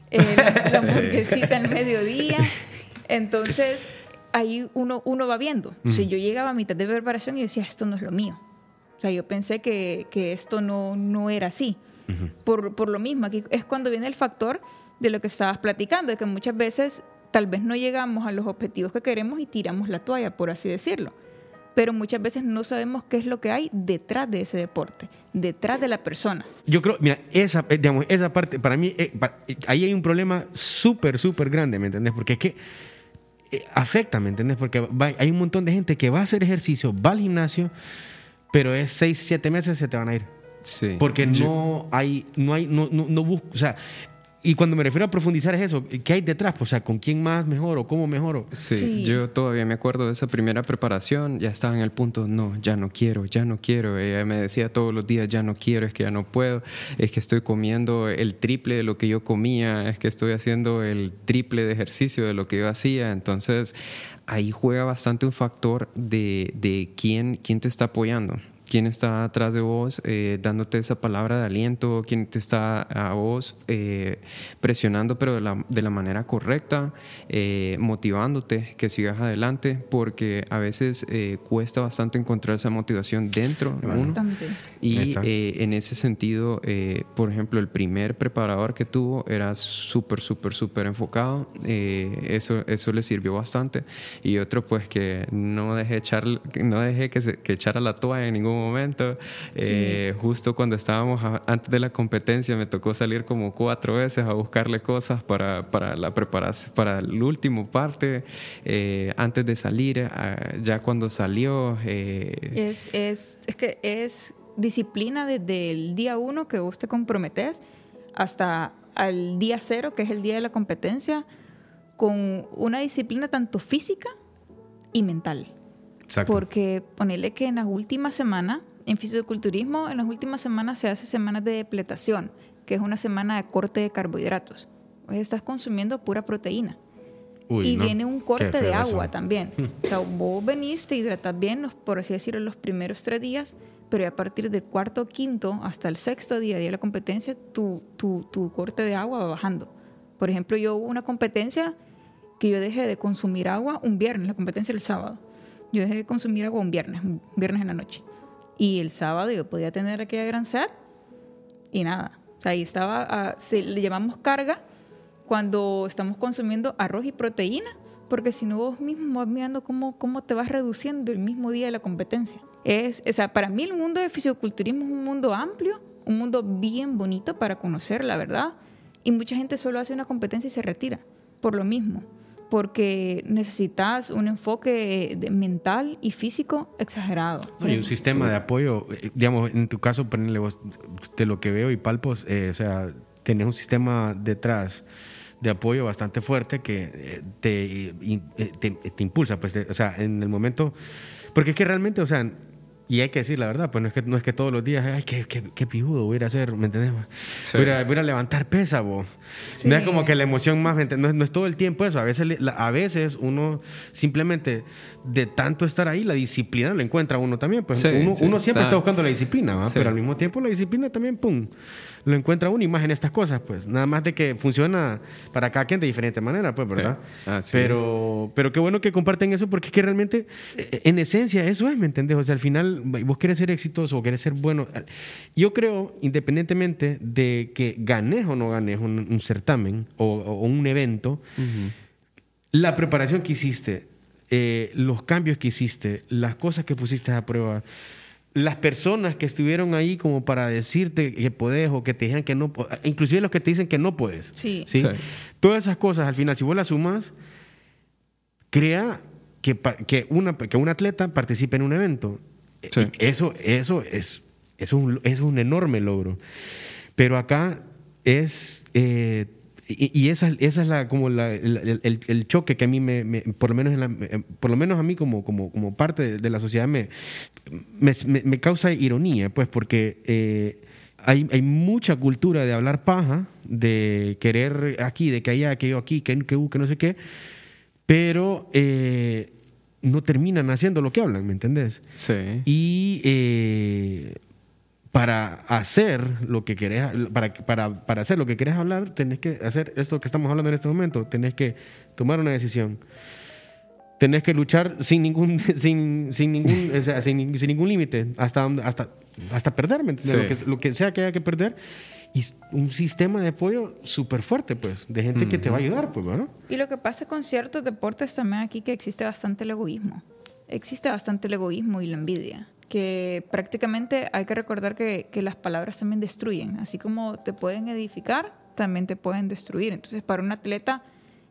Eh, la, [laughs] hamburguesita al mediodía. Entonces, ahí uno, uno va viendo. Si yo llegaba a mitad de preparación y decía, esto no es lo mío. O sea, yo pensé que, que esto no, no era así. por, por, lo mismo, aquí es cuando viene el factor de lo que estabas platicando, de que muchas veces tal vez no llegamos a los objetivos que queremos y tiramos la toalla, por así decirlo. Pero muchas veces no sabemos qué es lo que hay detrás de ese deporte, detrás de la persona. Yo creo, mira, esa, eh, digamos, esa parte, para mí, eh, eh, ahí hay un problema súper, súper grande, ¿me entendés? Porque es que afecta, ¿me entiendes? Porque hay un montón de gente que va a hacer ejercicio, va al gimnasio, pero es seis, siete meses se te van a ir. Sí. Porque no hay, no hay, no, no, no busco, o sea, y cuando me refiero a profundizar es eso, ¿qué hay detrás? O sea, ¿con quién más mejoro? ¿Cómo mejoro? Sí, yo todavía me acuerdo de esa primera preparación, ya estaba en el punto, no, ya no quiero, ya no quiero. Ella me decía todos los días, ya no quiero, es que ya no puedo, es que estoy comiendo el triple de lo que yo comía, es que estoy haciendo el triple de ejercicio de lo que yo hacía. Entonces, ahí juega bastante un factor de, de quién, quién te está apoyando quién está atrás de vos eh, dándote esa palabra de aliento, quién te está a vos eh, presionando, pero de la, de la manera correcta, eh, motivándote que sigas adelante, porque a veces cuesta bastante encontrar esa motivación dentro de uno. Y en ese sentido, por ejemplo, el primer preparador que tuvo era súper, súper, súper enfocado. eso, eso le sirvió bastante. Y otro, pues, que no dejé, echar, no dejé que, se, que echara la toalla en ningún momento. Eh, justo cuando estábamos antes de la competencia me tocó salir como cuatro veces a buscarle cosas para, para la preparación, para el último parte. Eh, antes de salir, ya cuando salió... Eh, es, es, es que es disciplina desde el día uno que vos te comprometes hasta al día cero, que es el día de la competencia, con una disciplina tanto física y mental. Porque ponerle que en las últimas semanas, en fisiculturismo, en las últimas semanas se hace semanas de depletación, que es una semana de corte de carbohidratos. Pues estás consumiendo pura proteína. y viene un corte de agua también. [laughs] o sea, vos venís, te hidratas bien, por así decirlo, los primeros tres días, pero a partir del cuarto quinto hasta el sexto día, día de la competencia, tu, tu, tu corte de agua va bajando. Por ejemplo, yo hubo una competencia que yo dejé de consumir agua un viernes, la competencia el sábado. Yo dejé de consumir agua un viernes, un viernes en la noche. Y el sábado yo podía tener aquella gran sed y nada. ahí estaba, ah, le llamamos carga cuando estamos consumiendo arroz y proteína, porque si no vos mismo vas mirando cómo, cómo te vas reduciendo el mismo día de la competencia. Es, o sea, para mí el mundo de fisiculturismo es un mundo amplio, un mundo bien bonito para conocer, la verdad. Y mucha gente solo hace una competencia y se retira por lo mismo porque necesitas un enfoque mental y físico exagerado. y un sistema de apoyo, eh, digamos, en tu caso, de lo que veo y palpos, eh, o sea, tenés un sistema detrás de apoyo bastante fuerte que eh, te, te, impulsa, pues, o sea, en el momento, porque es que realmente, o sea, y hay que decir la verdad, pues no es que, no es que todos los días, ay, qué, qué, qué pijudo voy a ir a hacer, ¿me entendés? Voy, a, voy, a, levantar pesa, vos. No es como que la emoción más, no es, no es, todo el tiempo eso. A veces, a veces uno simplemente de tanto estar ahí, la disciplina lo encuentra uno también. Pues uno, uno, siempre está buscando la disciplina, pero al mismo tiempo la disciplina también, pum, lo encuentra uno y más en estas cosas, pues. Nada más de que funciona para cada quien de diferente manera, pues, ¿verdad? pero, pero qué bueno que comparten eso porque es que realmente, eh, en esencia, eso es, ¿me entendés? O sea, al final, vos querés ser exitoso o querés ser bueno. Yo creo, independientemente de que ganes o no ganes un, certamen o, un evento, la preparación que hiciste, eh, los cambios que hiciste, las cosas que pusiste a prueba, las personas que estuvieron ahí como para decirte que podés o que te dijeran que no, inclusive los que te dicen que no puedes. Sí. Todas esas cosas, al final, si vos las sumas, crea que, que, una, que un atleta participe en un evento. Eso, eso es, es, un, es un enorme logro. Pero acá es... Eh, y, esa, esa es la, como la, el, el, choque que a mí me, por lo menos en la, eh, por lo menos a mí como, como, como parte de, la sociedad me, me, me, causa ironía, pues porque eh, hay, hay, mucha cultura de hablar paja, de querer aquí, de que allá, que yo aquí, que, que, que no sé qué, pero eh, no terminan haciendo lo que hablan, ¿me entendés? Sí. Y para hacer lo que querés, para, para, para, hacer lo que querés hablar, tenés que hacer esto que estamos hablando en este momento, tenés que tomar una decisión. Tenés que luchar sin ningún, [laughs] sin, sin ningún, o sea, sin, sin, ningún límite, hasta, hasta, hasta perder, lo, que, lo, que, sea que haya que perder. Y un sistema de apoyo súper fuerte, pues, de gente que te va a ayudar, pues, ¿no? Y lo que pasa con ciertos deportes también aquí que existe bastante el egoísmo. Existe bastante el egoísmo y la envidia que prácticamente hay que recordar que, que, las palabras también destruyen, así como te pueden edificar, también te pueden destruir. Entonces, para un atleta,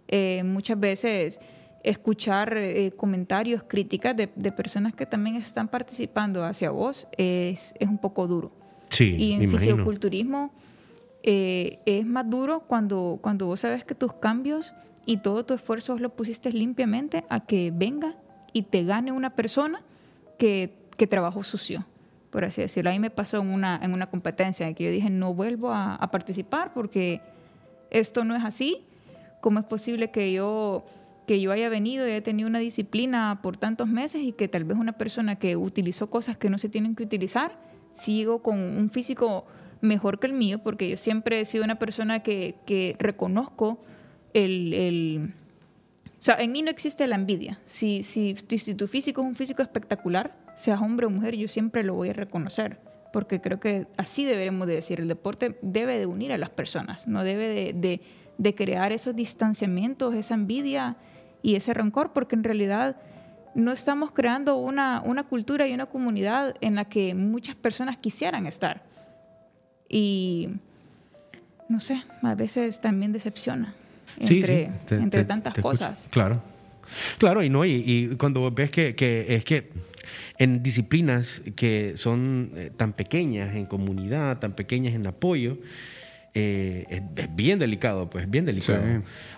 eh, muchas veces escuchar eh, comentarios, críticas de, de, personas que también están participando hacia vos es, es un poco duro. Sí, y en fisioculturismo eh, es más duro cuando, cuando vos sabes que tus cambios y todo tu esfuerzo lo pusiste limpiamente a que venga y te gane una persona que que trabajo sucio, por así decirlo. A mí me pasó en una, en una competencia en que yo dije, no vuelvo a, participar porque esto no es así. ¿Cómo es posible que yo, que yo haya venido y haya tenido una disciplina por tantos meses y que tal vez una persona que utilizó cosas que no se tienen que utilizar, sigo con un físico mejor que el mío? Porque yo siempre he sido una persona que, que reconozco el, el o sea, en mí no existe la envidia. Si, si, si, tu físico es un físico espectacular, seas hombre o mujer, yo siempre lo voy a reconocer, porque creo que así deberemos de decir, el deporte debe de unir a las personas, no debe de, de, crear esos distanciamientos, esa envidia y ese rencor, porque en realidad no estamos creando una, una cultura y una comunidad en la que muchas personas quisieran estar. Y no sé, a veces también decepciona entre, entre tantas cosas. Claro. Claro, y no, y, y cuando ves que, que, es que en disciplinas que son eh, tan pequeñas en comunidad, tan pequeñas en apoyo, eh, es, bien delicado, pues, bien delicado.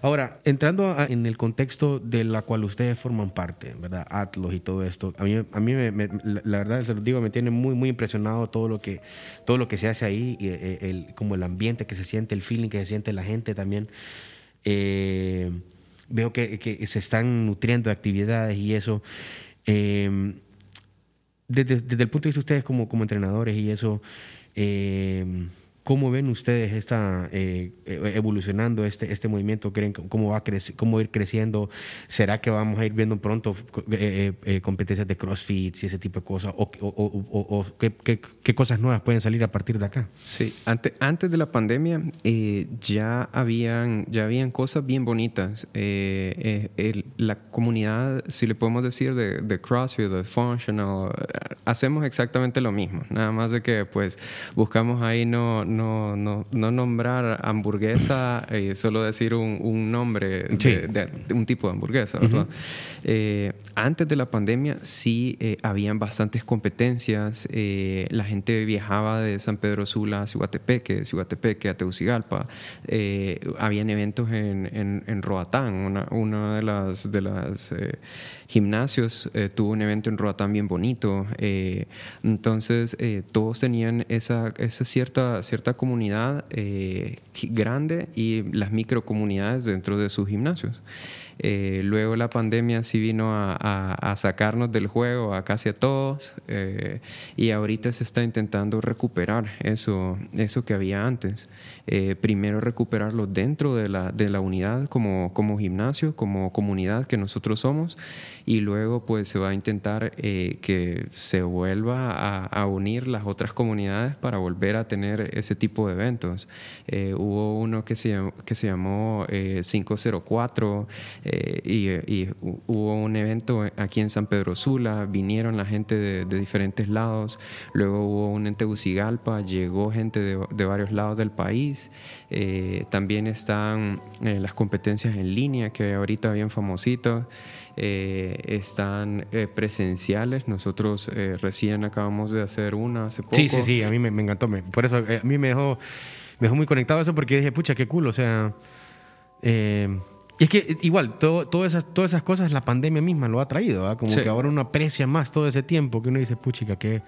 Ahora, entrando en el contexto de la cual ustedes forman parte, ¿verdad? Atlos y todo esto, a mí, a mí me, la verdad, se lo digo, me tiene muy, muy impresionado todo lo que, todo lo que se hace ahí, y, eh, el, como el ambiente que se siente, el feeling que se siente la gente también. Veo que, que, se están nutriendo de actividades y eso. desde, desde, el punto de vista de ustedes como, como entrenadores y eso, eh, ¿Cómo ven ustedes esta, eh, e-, evolucionando este, este movimiento? ¿Creen cómo va a cómo ir creciendo? ¿Será que vamos a ir viendo pronto eh, eh, competencias de CrossFit y ese tipo de cosas? ¿O, ¿qué, qué, cosas nuevas pueden salir a partir de acá? Sí, antes, antes de la pandemia ya, habían, ya habían cosas bien bonitas. la comunidad, si le podemos decir, de, de CrossFit, de Functional, hacemos exactamente lo mismo. Nada más de que pues buscamos ahí no, no, no nombrar hamburguesa y solo decir un, un nombre de, un tipo de hamburguesa. Eh, antes de la pandemia sí eh, habían bastantes competencias. Eh, la gente viajaba de San Pedro Sula a Cihuatepeque, de Cihuatepeque a Tegucigalpa. habían eventos en, en, en Roatán, una, una de las, de las gimnasios, eh, tuvo un evento en Roatán bien bonito. Eh, entonces, eh, todos tenían esa, esa cierta, cierta comunidad grande y las microcomunidades dentro de sus gimnasios. Eh, luego la pandemia sí vino a, sacarnos del juego a casi a todos eh, y ahorita se está intentando recuperar eso, eso que había antes. Eh, primero recuperarlo dentro de la, de la unidad como, como gimnasio, como comunidad que nosotros somos y luego pues se va a intentar que se vuelva a, unir las otras comunidades para volver a tener ese tipo de eventos. hubo uno que se, que se llamó 504 eh, y, hubo un evento aquí en San Pedro Sula, vinieron la gente de, diferentes lados, luego hubo un en Tegucigalpa, llegó gente de, varios lados del país, eh, también están eh, las competencias en línea que ahorita bien famositos. están presenciales. Nosotros recién acabamos de hacer una hace poco. Sí, sí, sí, a mí me, encantó. por eso a mí me dejó, me dejó muy conectado eso porque dije, pucha, qué cool. O sea, y es que igual, todo, todas, esas, todas esas cosas la pandemia misma lo ha traído, como que ahora uno aprecia más todo ese tiempo que uno dice, puchica, qué,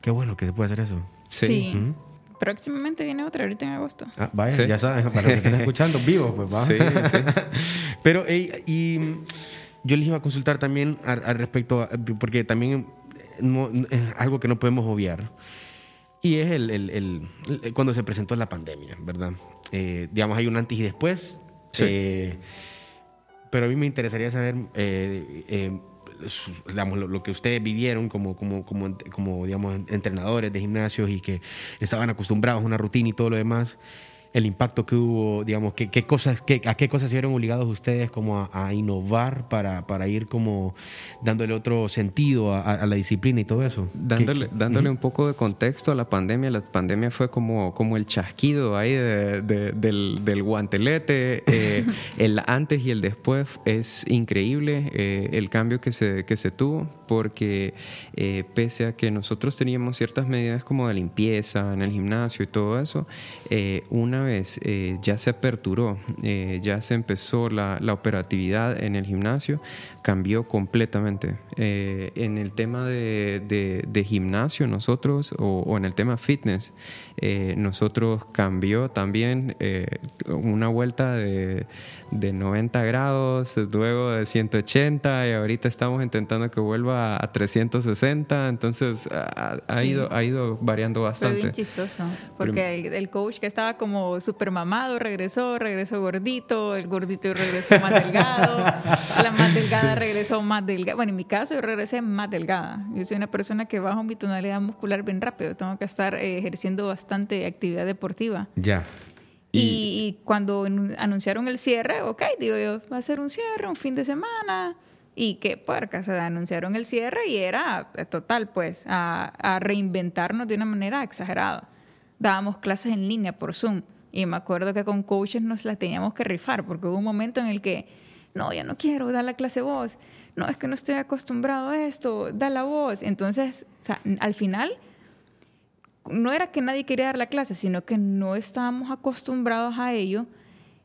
qué bueno que se puede hacer eso. Sí. Próximamente viene otra, ahorita en agosto. Ah, vaya, ya saben, para los que estén escuchando [laughs] vivos, pues va. Sí, sí. [laughs] Pero, y yo les iba a consultar también al, respecto, porque también es algo que no podemos obviar. Y es el, el, el, cuando se presentó la pandemia, ¿verdad? Eh, digamos, hay un antes y después eh, pero a mí me interesaría saber eh, eh, lo, que ustedes vivieron como, como, como, como, digamos, entrenadores de gimnasios y que estaban acostumbrados a una rutina y todo lo demás el impacto que hubo, digamos, qué, qué cosas, a qué cosas se vieron obligados ustedes como a, innovar para, para, ir como dándole otro sentido a, la disciplina y todo eso. Dándole, dándole un poco de contexto a la pandemia, la pandemia fue como, como el chasquido ahí del, del, guantelete, eh, [laughs] el antes y el después es increíble eh, el cambio que se, que se tuvo, porque eh, pese a que nosotros teníamos ciertas medidas como de limpieza en el gimnasio y todo eso, una vez eh, ya se aperturó, eh, ya se empezó la, operatividad en el gimnasio, cambió completamente. Eh, en el tema de, gimnasio nosotros, o, en el tema fitness, nosotros cambió también una vuelta de, 90 grados, luego de 180 y ahorita estamos intentando que vuelva a 360, entonces ha, ido, ha ido variando bastante. Fue bien chistoso, porque el coach que estaba como super mamado, regresó, regresó gordito, el gordito regresó más delgado, la más delgada [laughs] regresó más delgada. Bueno, en mi caso yo regresé más delgada. Yo soy una persona que bajo mi tonalidad muscular bien rápido, tengo que estar eh, ejerciendo bastante actividad deportiva. Ya. Y, cuando anunciaron el cierre, ok, digo yo, va a ser un cierre, un fin de semana. Y qué puerca, se anunciaron el cierre y era eh, total, pues, a, a reinventarnos de una manera exagerada. Dábamos clases en línea por Zoom y me acuerdo que con coaches nos las teníamos que rifar, porque hubo un momento en el que, no, ya no quiero dar la clase voz, no, es que no estoy acostumbrado a esto, da la voz. Entonces, al final, no era que nadie quería dar la clase, sino que no estábamos acostumbrados a ello,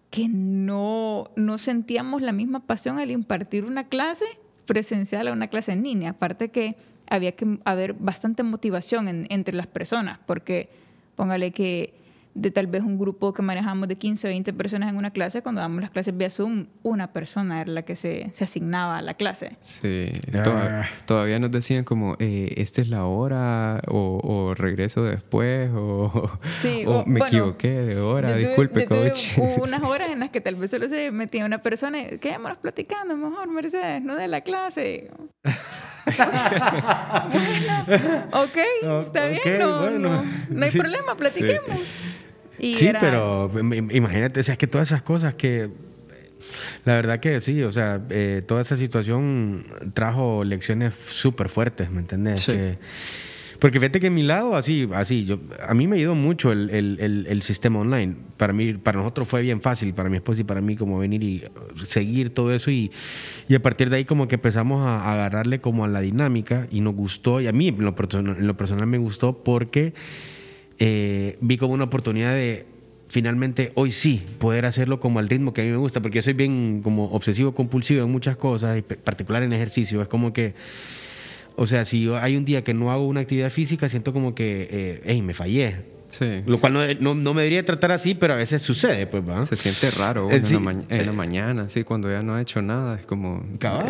que no, no sentíamos la misma pasión al impartir una clase presencial a una clase en línea. Aparte que había que haber bastante motivación entre las personas, porque póngale que de tal vez un grupo que manejamos de 15, 20 personas en una clase, cuando damos las clases vía Zoom, una persona era la que se, se asignaba a la clase. Sí, ah. todavía nos decían como, eh, esta es la hora, o, regreso después, o, [laughs] me equivoqué de hora, disculpe, coach. Hubo [laughs] unas horas en las que tal vez solo se metía una persona y quedémonos platicando, mejor, Mercedes, no de la clase. [laughs] bueno, ok, está bien, no, no, hay problema, platiquemos. Sí, pero imagínate, o sea, es que todas esas cosas que la verdad que sí, o sea, eh, toda esa situación trajo lecciones súper fuertes, ¿me entendés? porque fíjate que en mi lado, así, así, yo, a mí me ayudó mucho el, el, el, sistema online. Para mí, para nosotros fue bien fácil, para mi esposa y para mí, como venir y seguir todo eso. Y, y a partir de ahí, como que empezamos a, agarrarle como a la dinámica y nos gustó. Y a mí, en lo en lo personal me gustó porque eh, vi como una oportunidad de finalmente hoy sí poder hacerlo como al ritmo que a mí me gusta, porque yo soy bien como obsesivo compulsivo en muchas cosas, y particular en ejercicio, es como que, o sea, si hay un día que no hago una actividad física, siento como que, eh, hey, me fallé, lo cual no, no, me debería tratar así, pero a veces sucede, pues, ¿va? Se siente raro en, la mañana, sí, cuando ya no ha hecho nada. Es como.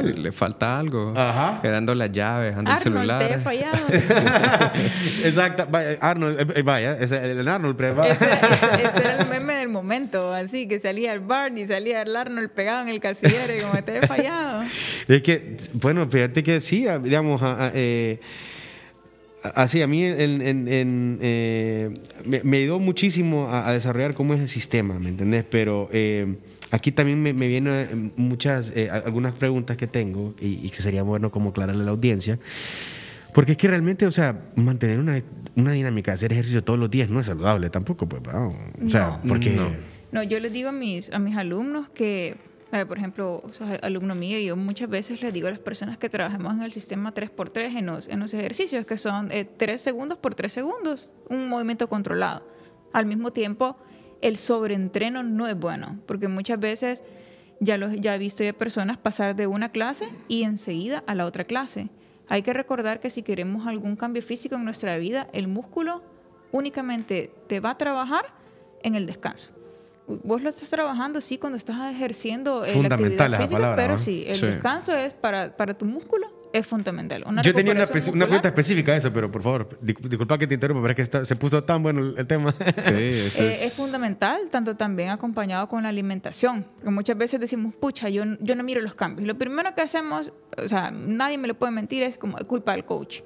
Le, falta algo. Ajá. Quedando las llaves, ando el celular. Te he fallado. [laughs] [laughs] Exacto. Arnold, eh, eh, vaya, ese, el Arnold, pero ese, ese, era el meme del momento, así, que salía el Bart y salía el Arnold pegado en el casillero y como te he fallado. Es que, bueno, fíjate que sí, digamos, eh, Así, a mí eh, me, ayudó muchísimo a, desarrollar cómo es el sistema, ¿me entendés? Pero eh, aquí también me, vienen muchas, eh, algunas preguntas que tengo y, que sería bueno como aclararle a la audiencia. Porque es que realmente, o sea, mantener una, una dinámica, hacer ejercicio todos los días no es saludable tampoco, pues, o sea, porque... No. no, yo les digo a mis, a mis alumnos que por ejemplo, alumno mío, yo muchas veces les digo a las personas que trabajamos en el sistema 3x3 en los, en los ejercicios, que son eh, 3 segundos por 3 segundos, un movimiento controlado. Al mismo tiempo, el sobreentreno no es bueno, porque muchas veces ya, lo, ya he visto a personas pasar de una clase y enseguida a la otra clase. Hay que recordar que si queremos algún cambio físico en nuestra vida, el músculo únicamente te va a trabajar en el descanso vos lo estás trabajando, sí, cuando estás ejerciendo eh, la actividad física, pero sí, el descanso es para, para tu músculo es fundamental. Yo tenía una, pregunta específica de eso, pero por favor, disculpa que te interrumpa, pero es que se puso tan bueno el, tema. Sí, [laughs] eso eh, es... fundamental, tanto también acompañado con la alimentación. Porque muchas veces decimos, pucha, yo, yo no miro los cambios. Lo primero que hacemos, o sea, nadie me lo puede mentir, es como culpa del coach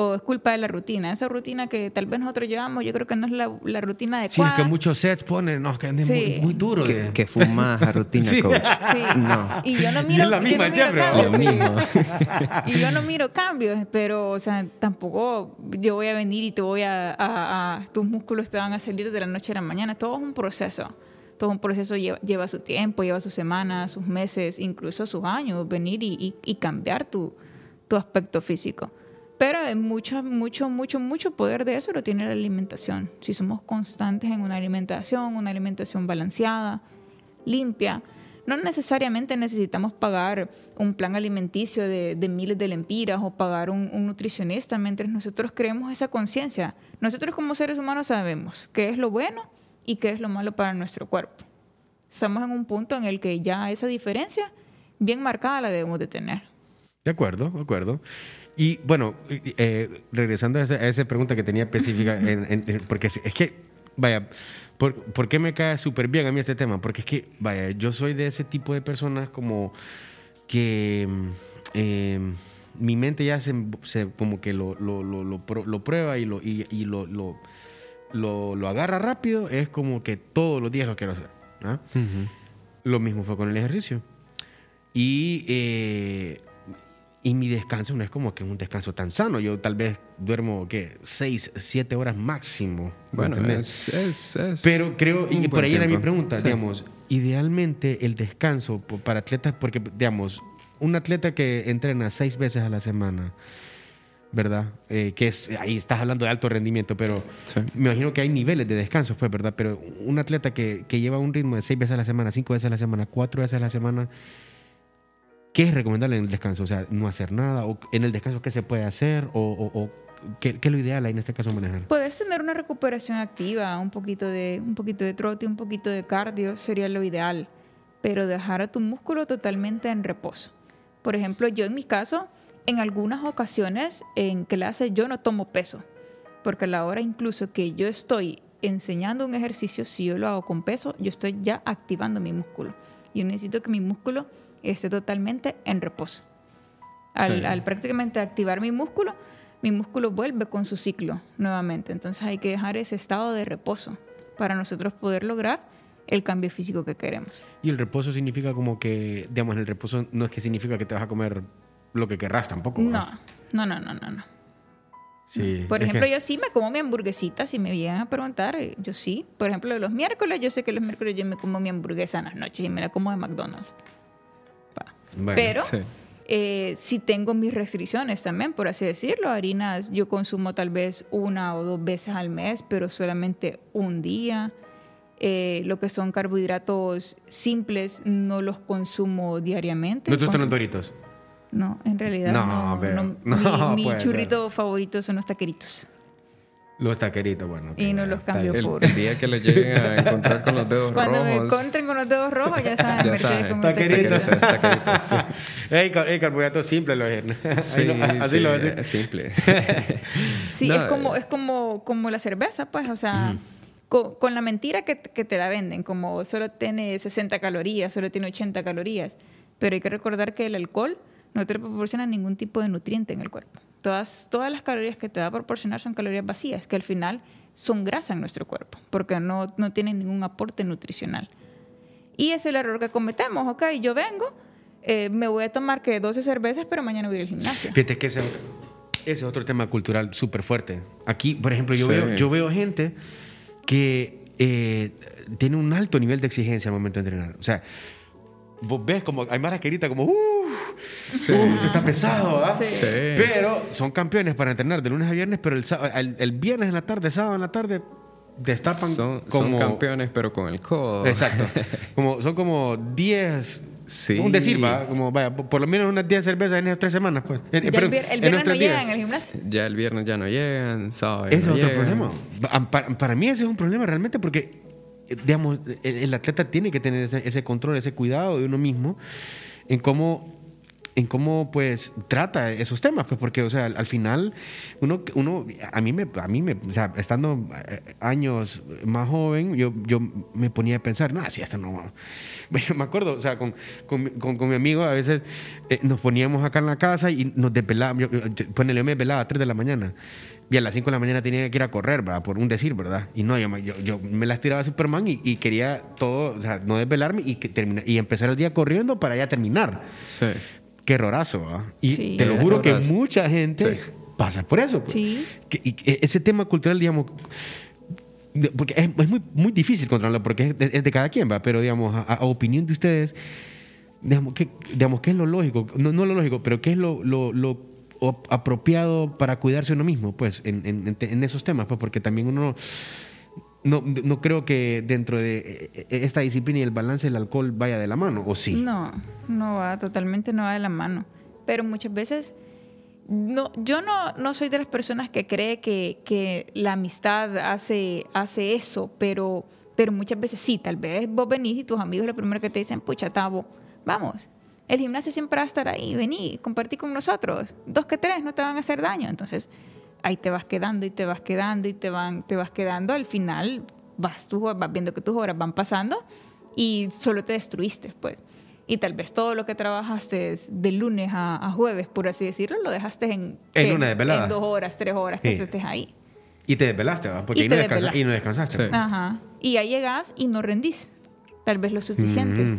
o es culpa de la rutina. Esa rutina que tal vez nosotros llevamos, yo creo que no es la, la rutina adecuada. Sí, que muchos sets ponen, no, que es muy, muy, duro. Que, que fuma esa [laughs] rutina, coach. Sí. No. Y yo no miro, es la misma yo no cambios. [laughs] y yo no miro cambios, pero, o sea, tampoco yo voy a venir y te voy a, a, tus músculos te van a salir de la noche a la mañana. Todo es un proceso todo un proceso lleva, lleva, su tiempo, lleva sus semanas, sus meses, incluso sus años, venir y, y, y cambiar tu, tu aspecto físico. Pero mucho, mucho, mucho, mucho poder de eso lo tiene la alimentación. Si somos constantes en una alimentación, una alimentación balanceada, limpia, no necesariamente necesitamos pagar un plan alimenticio de, miles de lempiras o pagar un, un nutricionista mientras nosotros creemos esa conciencia. Nosotros como seres humanos sabemos qué es lo bueno y qué es lo malo para nuestro cuerpo. Estamos en un punto en el que ya esa diferencia bien marcada la debemos de tener. De acuerdo, de acuerdo. Y bueno, eh, regresando a esa, pregunta que tenía específica, porque es que, vaya, ¿por, qué me cae súper bien a mí este tema? Porque es que, vaya, yo soy de ese tipo de personas como que eh, mi mente ya se, como que lo, lo, lo, lo, prueba y, lo, y, lo, lo, agarra rápido, es como que todos los días lo quiero hacer. Lo mismo fue con el ejercicio. Y eh, y mi descanso no es como que un descanso tan sano. Yo tal vez duermo, ¿qué? Seis, siete horas máximo. Bueno, es, es, Pero creo, y por ahí era mi pregunta, digamos, idealmente el descanso para atletas, porque, digamos, un atleta que entrena seis veces a la semana, ¿verdad? Eh, que es, ahí estás hablando de alto rendimiento, pero me imagino que hay niveles de descanso, pues, ¿verdad? Pero un atleta que, que lleva un ritmo de seis veces a la semana, cinco veces a la semana, cuatro veces a la semana, ¿Qué es recomendable en el descanso? O sea, no hacer nada. O en el descanso, ¿qué se puede hacer? O, ¿qué, es lo ideal ahí en este caso manejar? Puedes tener una recuperación activa, un poquito de, un poquito de trote, un poquito de cardio, sería lo ideal, pero dejar a tu músculo totalmente en reposo. Por ejemplo, yo en mi caso, en algunas ocasiones en clase yo no tomo peso, porque a la hora incluso que yo estoy enseñando un ejercicio, si yo lo hago con peso, yo estoy ya activando mi músculo. Yo necesito que mi músculo esté totalmente en reposo. Al, prácticamente activar mi músculo, mi músculo vuelve con su ciclo nuevamente. Entonces hay que dejar ese estado de reposo para nosotros poder lograr el cambio físico que queremos. Y el reposo significa como que, digamos, el reposo no es que significa que te vas a comer lo que querrás tampoco. No, no, no, no, no. Sí, Por ejemplo, yo sí me como mi hamburguesita, si me vienen a preguntar, eh, yo sí. Por ejemplo, los miércoles, yo sé que los miércoles yo me como mi hamburguesa en las noches y me la como de McDonald's. Pero eh, sí. tengo mis restricciones también, por así decirlo. Harinas yo consumo tal vez una o dos veces al mes, pero solamente un día. Eh, lo que son carbohidratos simples no los consumo diariamente. ¿No te gustan los doritos? No, en realidad no. no, mi, [laughs] churrito favorito son los taqueritos. Los taqueritos, bueno. Y no los cambio por. El día que los lleguen a encontrar con los dedos rojos. Cuando me encuentren con los dedos rojos, ya saben, [laughs] ya Mercedes saben. Taqueritos. [laughs] taqueritos, sí. [laughs] Ey, carbohidratos simples los Sí, así lo Es simple. sí, es como, es como, como la cerveza, pues, o sea. con, con, la mentira que, que te la venden, como solo tiene 60 calorías, solo tiene 80 calorías. Pero hay que recordar que el alcohol no te proporciona ningún tipo de nutriente en el cuerpo. Todas, todas las calorías que te va a proporcionar son calorías vacías, que al final son grasa en nuestro cuerpo, porque no, no tienen ningún aporte nutricional. Y es el error que cometemos, ok, yo vengo, eh, me voy a tomar que 12 cervezas, pero mañana voy al gimnasio. Fíjate que ese, es otro tema cultural súper fuerte. Aquí, por ejemplo, yo, veo, yo veo gente que eh, tiene un alto nivel de exigencia al momento de entrenar. O sea, vos ves como hay más querita como uff, sí. esto está pesado, ¿ah? Sí. Pero son campeones para entrenar de lunes a viernes, pero el, el, viernes en la tarde, sábado en la tarde, destapan son, como... Son campeones, pero con el codo. Exacto. [laughs] como, son como 10... Sí. Un decir, va, como vaya, por lo menos unas 10 cervezas en esas tres semanas, pues. el, viernes no llegan en el gimnasio. Ya el viernes ya no llegan, sábado. Ese es otro problema. Para, para, mí ese es un problema realmente porque digamos, el, atleta tiene que tener ese, control, ese cuidado de uno mismo en cómo en cómo pues trata esos temas pues porque o sea al, final uno uno a mí me a mí me o sea estando eh, años más joven yo yo me ponía a pensar no así hasta no [laughs] me acuerdo o sea con, con, con, mi amigo a veces eh, nos poníamos acá en la casa y nos desvelábamos yo, yo, yo me desvelaba a 3 de la mañana y a las 5 de la mañana tenía que ir a correr, ¿verdad? Por un decir, ¿verdad? Y no, yo, yo, me las tiraba a Superman y, quería todo, o sea, no desvelarme y, que termina, y empezar el día corriendo para ya terminar. Sí. Qué errorazo, ¿verdad? Y te lo juro que mucha gente pasa por eso. Pues. Sí. y ese tema cultural, digamos, porque es, muy, muy difícil controlarlo porque es de, cada quien, ¿va? Pero, digamos, a, opinión de ustedes, digamos, ¿qué, digamos, ¿qué es lo lógico? No, no lo lógico, pero ¿qué es lo, lo, lo apropiado para cuidarse uno mismo, pues, en, en, esos temas, pues, porque también uno no, no, creo que dentro de e, e, esta disciplina y el balance del alcohol vaya de la mano, ¿o sí? No, no va, totalmente no va de la mano. Pero muchas veces, no, yo no, no soy de las personas que cree que, que la amistad hace, hace eso, pero, pero muchas veces sí, tal vez vos venís y tus amigos lo primero que te dicen, pucha, Tabo, vamos, el gimnasio siempre va a estar ahí, vení, compartí con nosotros, dos que tres no te van a hacer daño, entonces ahí te vas quedando y te vas quedando y te, van, te vas quedando, al final vas, tú, vas viendo que tus horas van pasando y solo te destruiste, pues. Y tal vez todo lo que trabajaste de lunes a, jueves, por así decirlo, lo dejaste en, en, una desvelada. en dos horas, tres horas que estés ahí. Y te desvelaste, ¿va? Porque ahí no, y no, descansaste. Ajá. Y ahí llegas y no rendís, tal vez lo suficiente. Mm.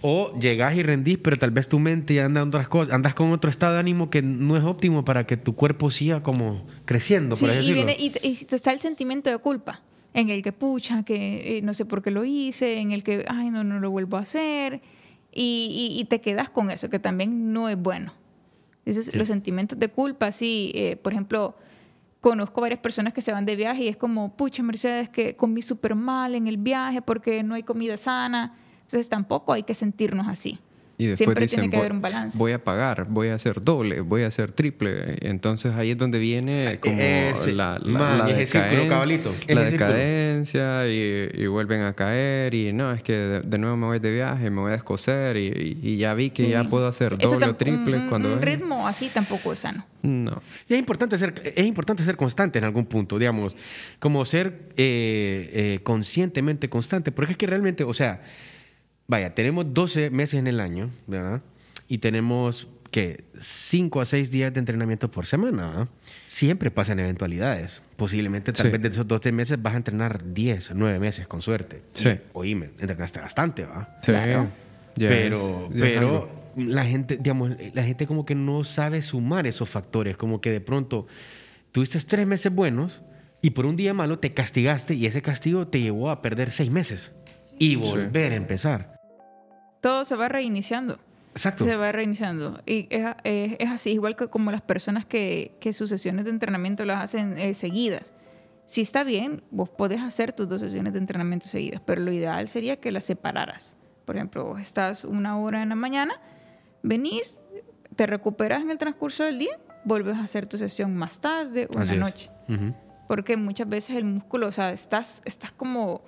O llegás y rendís, pero tal vez tu mente anda en otras cosas, andas con otro estado de ánimo que no es óptimo para que tu cuerpo siga como creciendo, por y, viene, y, te está el sentimiento de culpa, en el que pucha, que eh, no sé por qué lo hice, en el que, ay, no, no lo vuelvo a hacer, y, te quedas con eso, que también no es bueno. Entonces, los sentimientos de culpa, sí, eh, por ejemplo, conozco varias personas que se van de viaje y es como, pucha, Mercedes, que comí súper mal en el viaje porque no hay comida sana entonces tampoco hay que sentirnos así. Y después Siempre dicen, tiene que voy, haber un balance. voy a pagar, voy a hacer doble, voy a hacer triple. Entonces ahí es donde viene como Eh, sí. la, la, Man, la ese. Ese la decadencia y, y vuelven a caer y no, es que de, de nuevo me voy de viaje, me voy a descoser y, y- y ya vi que Sí. ya puedo hacer doble o triple un, cuando un ritmo así tampoco es sano. No. Y es importante ser, es importante ser constante en algún punto, digamos, como ser eh, eh, conscientemente constante, porque es que realmente, o sea, vaya, tenemos 12 meses en el año, ¿verdad? Y tenemos que 5 a 6 días de entrenamiento por semana, ¿verdad? Siempre pasan eventualidades. Posiblemente, tal Sí. vez de esos 12 meses vas a entrenar 10, 9 meses con suerte. Sí. Y, oíme, entrenaste bastante, ¿va? Sí. Claro. Ya pero es- ya es pero algo. la gente, digamos, la gente como que no sabe sumar esos factores, como que de pronto tuviste tres meses buenos y por un día malo te castigaste y ese castigo te llevó a perder seis meses y volver a empezar. Todo se va reiniciando. Exacto. Se va reiniciando. Y es, es- es así, igual que como las personas que, que sus sesiones de entrenamiento las hacen eh, seguidas. Si está bien, vos podés hacer tus dos sesiones de entrenamiento seguidas, pero lo ideal sería que las separaras. Por ejemplo, vos estás una hora en la mañana, venís, te recuperas en el transcurso del día, vuelves a hacer tu sesión más tarde o en la noche. Porque muchas veces el músculo, o sea, estás, estás como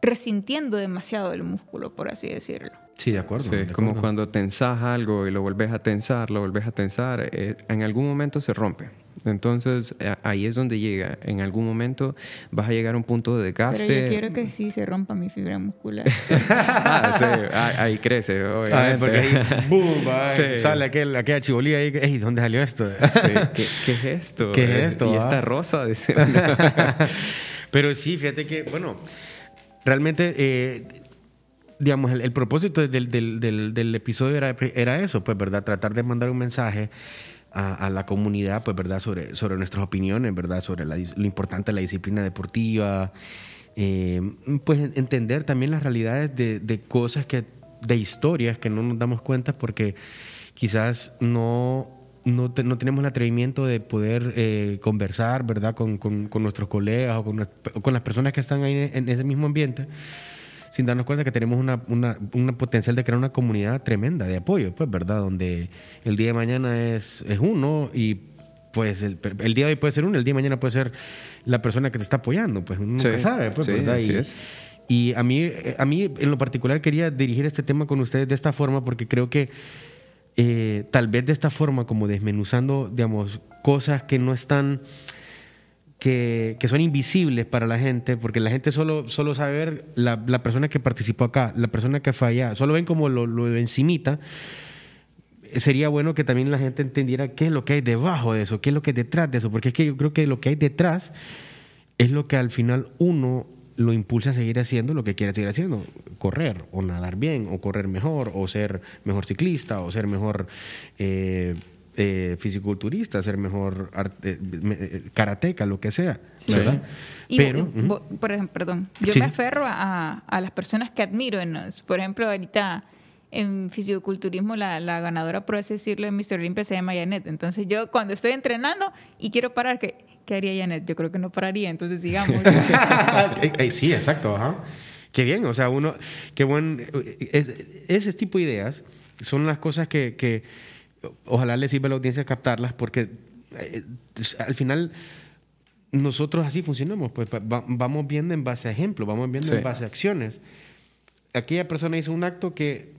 resintiendo demasiado el músculo, por así decirlo. Sí, de acuerdo. Sí, de es como acuerdo. cuando tensas algo y lo vuelves a tensar, lo vuelves a tensar, eh, en algún momento se rompe. Entonces eh, ahí es donde llega. En algún momento vas a llegar a un punto de desgaste. Pero yo quiero que sí se rompa mi fibra muscular. [laughs] ah, sí, ah, ahí crece, Ah, obviamente. porque ahí, boom, Sí. sale aquel, aquella chibolía ahí. Ey, ¿dónde salió esto? Sí, ¿qué, qué es esto? ¿Qué es esto, Y ah? esta rosa, dice. [laughs] Pero sí, fíjate que, bueno, realmente, eh, digamos, el, propósito del, del- del- episodio era, era eso, pues, ¿verdad? Tratar de mandar un mensaje a, la comunidad, pues, ¿verdad? Sobre, sobre nuestras opiniones, ¿verdad? Sobre la lo importante de la disciplina deportiva. eh, pues entender también las realidades de, de cosas que, de historias que no nos damos cuenta porque quizás no, no, no tenemos el atrevimiento de poder eh, conversar, ¿verdad? Con, con- nuestros colegas o con, con las personas que están ahí en ese mismo ambiente, sin darnos cuenta que tenemos una, una, una potencial de crear una comunidad tremenda de apoyo, pues, ¿verdad? Donde el día de mañana es, es uno y pues el, el día de hoy puede ser uno, el día de mañana puede ser la persona que te está apoyando, pues uno nunca Sí, sabe, pues, sí, ¿verdad? así y, es. y a mí, a mí en lo particular quería dirigir este tema con ustedes de esta forma porque creo que eh, tal vez de esta forma, como desmenuzando, digamos, cosas que no están, que, son invisibles para la gente, porque la gente solo, solo sabe ver la, la persona que participó acá, la persona que fue allá, solo ven como lo, lo encimita. Sería bueno que también la gente entendiera qué es lo que hay debajo de eso, qué es lo que hay detrás de eso, porque es que yo creo que lo que hay detrás es lo que al final uno lo impulsa a seguir haciendo lo que quiere seguir haciendo, correr o nadar bien o correr mejor o ser mejor ciclista o ser mejor eh, eh, fisiculturista, ser mejor arte- me- eh, karateca, lo que sea, Sí. ¿verdad? Y, Pero, y ujú. vo- por ejemplo, perdón, yo Sí, me aferro a, a las personas que admiro. En por ejemplo, ahorita en fisiculturismo la, la ganadora, por así decirlo, en Mr. Olympia se llama Janet. Entonces yo cuando estoy entrenando y quiero parar, ¿qué, qué haría Janet? Yo creo que no pararía, entonces sigamos. Ey, [laughs] sí, exacto, ajá. Qué bien, o sea, uno, qué buen, es- ese tipo de ideas son las cosas que, que ojalá les sirva a la audiencia captarlas, porque eh, al final nosotros así funcionamos, pues va- vamos viendo en base a ejemplos, vamos viendo Sí. en base a acciones. Aquella persona hizo un acto que,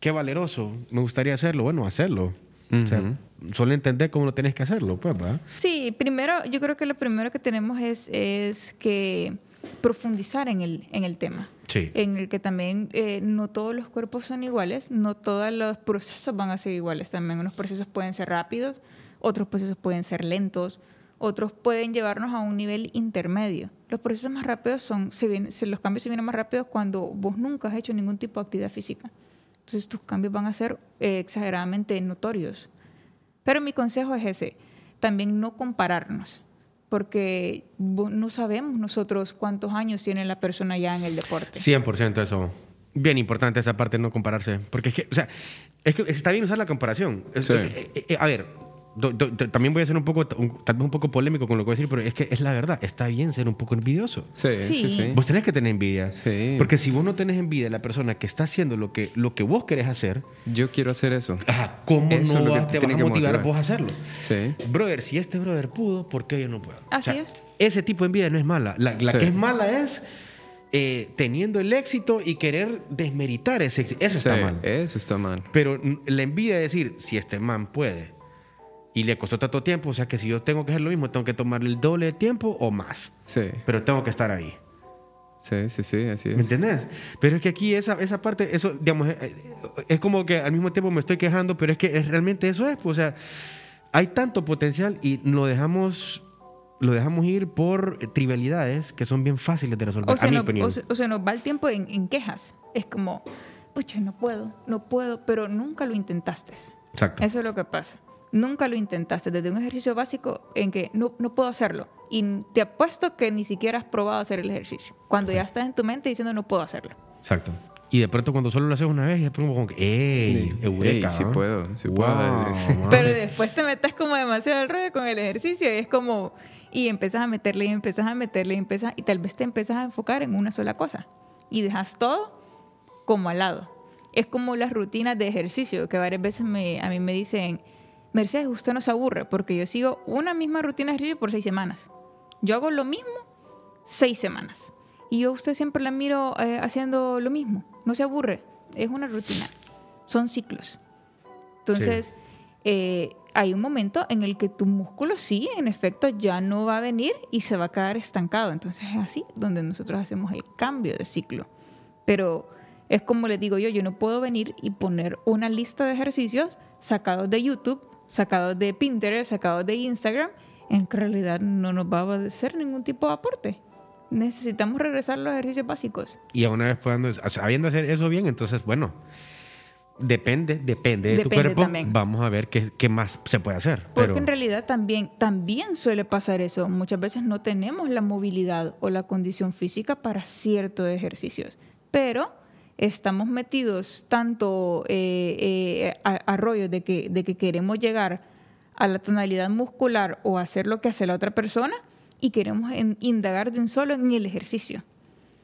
qué valeroso, me gustaría hacerlo, bueno, hacerlo. O sea, Ujú. solo entender cómo lo tienes que hacerlo, pues, ¿verdad? Sí, primero, yo creo que lo primero que tenemos es, es que profundizar en el, en el tema. Sí. En el que también eh, no todos los cuerpos son iguales, no todos los procesos van a ser iguales. También unos procesos pueden ser rápidos, otros procesos pueden ser lentos, otros pueden llevarnos a un nivel intermedio. Los procesos más rápidos son, se vienen, se- los cambios se vienen más rápidos cuando vos nunca has hecho ningún tipo de actividad física. Entonces tus cambios van a ser eh, exageradamente notorios. Pero mi consejo es ese, también no compararnos, porque no sabemos nosotros cuántos años tiene la persona ya en el deporte. 100% eso. Bien importante esa parte, no compararse. Porque es que, o sea, es que está bien usar la comparación. Es- Sí. eh, eh, eh, a ver, también voy a ser un poco, tal vez un poco polémico con lo que voy a decir, pero es que es la verdad, está bien ser un poco envidioso. Sí, sí, sí. Vos tenés que tener envidia. Sí. Porque si vos no tenés envidia de la persona que está haciendo lo que, lo que vos querés hacer, yo quiero hacer eso. ¿Cómo no te, vas a motivar, vos a hacerlo? Sí. Brother, si este brother pudo, ¿por qué yo no puedo? Así es. Ese tipo de envidia no es mala. La, que es mala es eh, teniendo el éxito y querer desmeritar ese éxito. Eso está mal. Eso está mal. Pero la envidia de decir, si este man puede y le costó tanto tiempo, o sea que si yo tengo que hacer lo mismo, tengo que tomar el doble de tiempo o más. Sí. Pero tengo que estar ahí. Sí, sí, sí, así es. ¿Me entiendes? Pero es que aquí esa, esa parte, eso, digamos, eh, es como que al mismo tiempo me estoy quejando, pero es que es, realmente eso es, pues, o sea, hay tanto potencial y lo dejamos lo dejamos ir por trivialidades que son bien fáciles de resolver, o sea, a mi no, opinión. O sea, nos va el tiempo en, en, quejas. Es como, pucha, no puedo, no puedo, pero nunca lo intentaste. Exacto. Eso es lo que pasa. Nunca lo intentaste desde un ejercicio básico en que no, no puedo hacerlo. Y te apuesto que ni siquiera has probado hacer el ejercicio. Cuando ya estás en tu mente diciendo no puedo hacerlo. Exacto. Y de pronto cuando solo lo haces una vez, es como que, ¡ey! Eureka, sí puedo, sí puedo. [laughs] Pero después te metes como demasiado al rollo con el ejercicio y es como... Y empiezas a meterle y empiezas a meterle y empiezas... Y tal vez te empiezas a enfocar en una sola cosa. Y dejas todo como al lado. Es como las rutinas de ejercicio, que varias veces me, a mí me dicen, Mercedes, usted no se aburre, porque yo sigo una misma rutina de ejercicio por seis semanas. Yo hago lo mismo seis semanas. Y yo a usted siempre la miro eh, haciendo lo mismo. No se aburre. Es una rutina. Son ciclos. Entonces, eh, hay un momento en el que tu músculo sí, en efecto, ya no va a venir y se va a quedar estancado. Entonces es así donde nosotros hacemos el cambio de ciclo. Pero es como les digo yo, yo no puedo venir y poner una lista de ejercicios sacados de YouTube, sacados de Pinterest, sacados de Instagram en realidad no nos va a hacer ningún tipo de aporte. Necesitamos regresar a los ejercicios básicos. Y a una vez pudiendo, sabiendo hacer eso bien, entonces, bueno, depende, depende de tu cuerpo. Vamos a ver qué, qué, más se puede hacer. Porque en realidad también, también suele pasar eso. Muchas veces no tenemos la movilidad o la condición física para ciertos ejercicios. Pero estamos metidos tanto eh, eh, a, rollo de que, de que queremos llegar a la tonalidad muscular o hacer lo que hace la otra persona y queremos indagar de un solo en el ejercicio.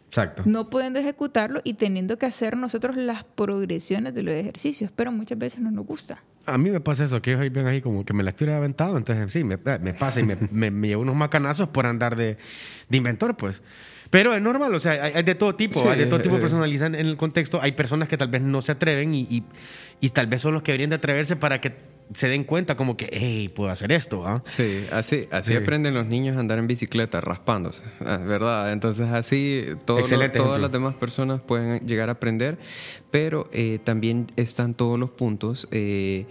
Exacto. No pudiendo ejecutarlo y teniendo que hacer nosotros las progresiones de los ejercicios, pero muchas veces no nos gusta. A mí me pasa eso, que yo ven ahí como que me la estoy aventado, entonces sí, me, pasa y [laughs] me, me, llevo unos macanazos por andar de, de inventor, pues. Pero es normal, o sea, hay, de todo tipo, hay de todo tipo de personalizan en el contexto. Hay personas que tal vez no se atreven y, y, y, tal vez son los que deberían de atreverse para que se den cuenta como que, hey, puedo hacer esto. ¿ah? Sí, así, así aprenden los niños a andar en bicicleta, raspándose, ¿verdad? Entonces así todas las demás personas pueden llegar a aprender, pero eh, también están todos los puntos. Eh,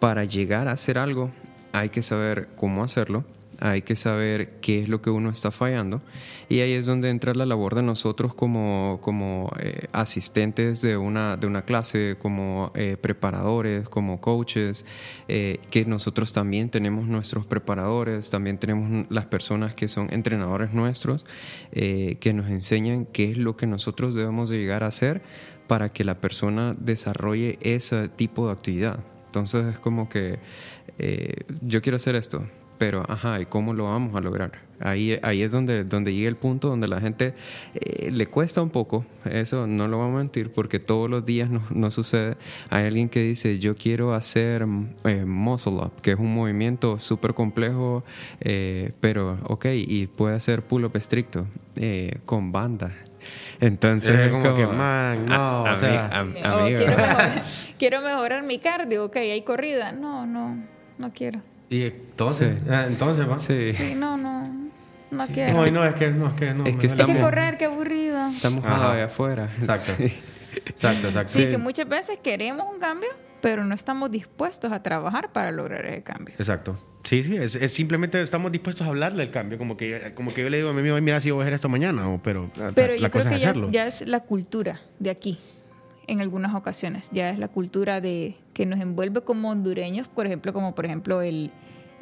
para llegar a hacer algo hay que saber cómo hacerlo hay que saber qué es lo que uno está fallando y ahí es donde entra la labor de nosotros como, como eh, asistentes de una, de una clase, como eh, preparadores, como coaches, eh, que nosotros también tenemos nuestros preparadores, también tenemos las personas que son entrenadores nuestros, que nos enseñan qué es lo que nosotros debemos de llegar a hacer para que la persona desarrolle ese tipo de actividad. Entonces es como que yo quiero hacer esto, pero ajá, ¿y cómo lo vamos a lograr? Ahí, ahí es donde, donde llega el punto donde la gente eh, le cuesta un poco, eso no lo vamos a mentir, porque todos los días no, sucede. Hay alguien que dice, yo quiero hacer eh, muscle up, que es un movimiento súper complejo, eh, pero ok, y puede hacer pull up estricto con banda. Entonces, como, que, man, no, o sea, quiero mejorar mi cardio, ok, hay corrida, no, no, no quiero. Y entonces, ah, entonces va. Sí. sí. no, no. No quiero. No, no, es que no, es que no. Es que, estamos, hay que correr, qué aburrido. Estamos allá afuera. Exacto. Exacto, exacto. Sí, que muchas veces queremos un cambio, pero no estamos dispuestos a trabajar para lograr ese cambio. Exacto. Sí, sí, es, es, simplemente estamos dispuestos a hablar del cambio, como que, como que yo le digo a mi amigo, mira si voy a hacer esto mañana, o, pero, pero yo creo que ya es, ya es, la cultura de aquí, en algunas ocasiones, ya es la cultura de que nos envuelve como hondureños, por ejemplo, como por ejemplo el,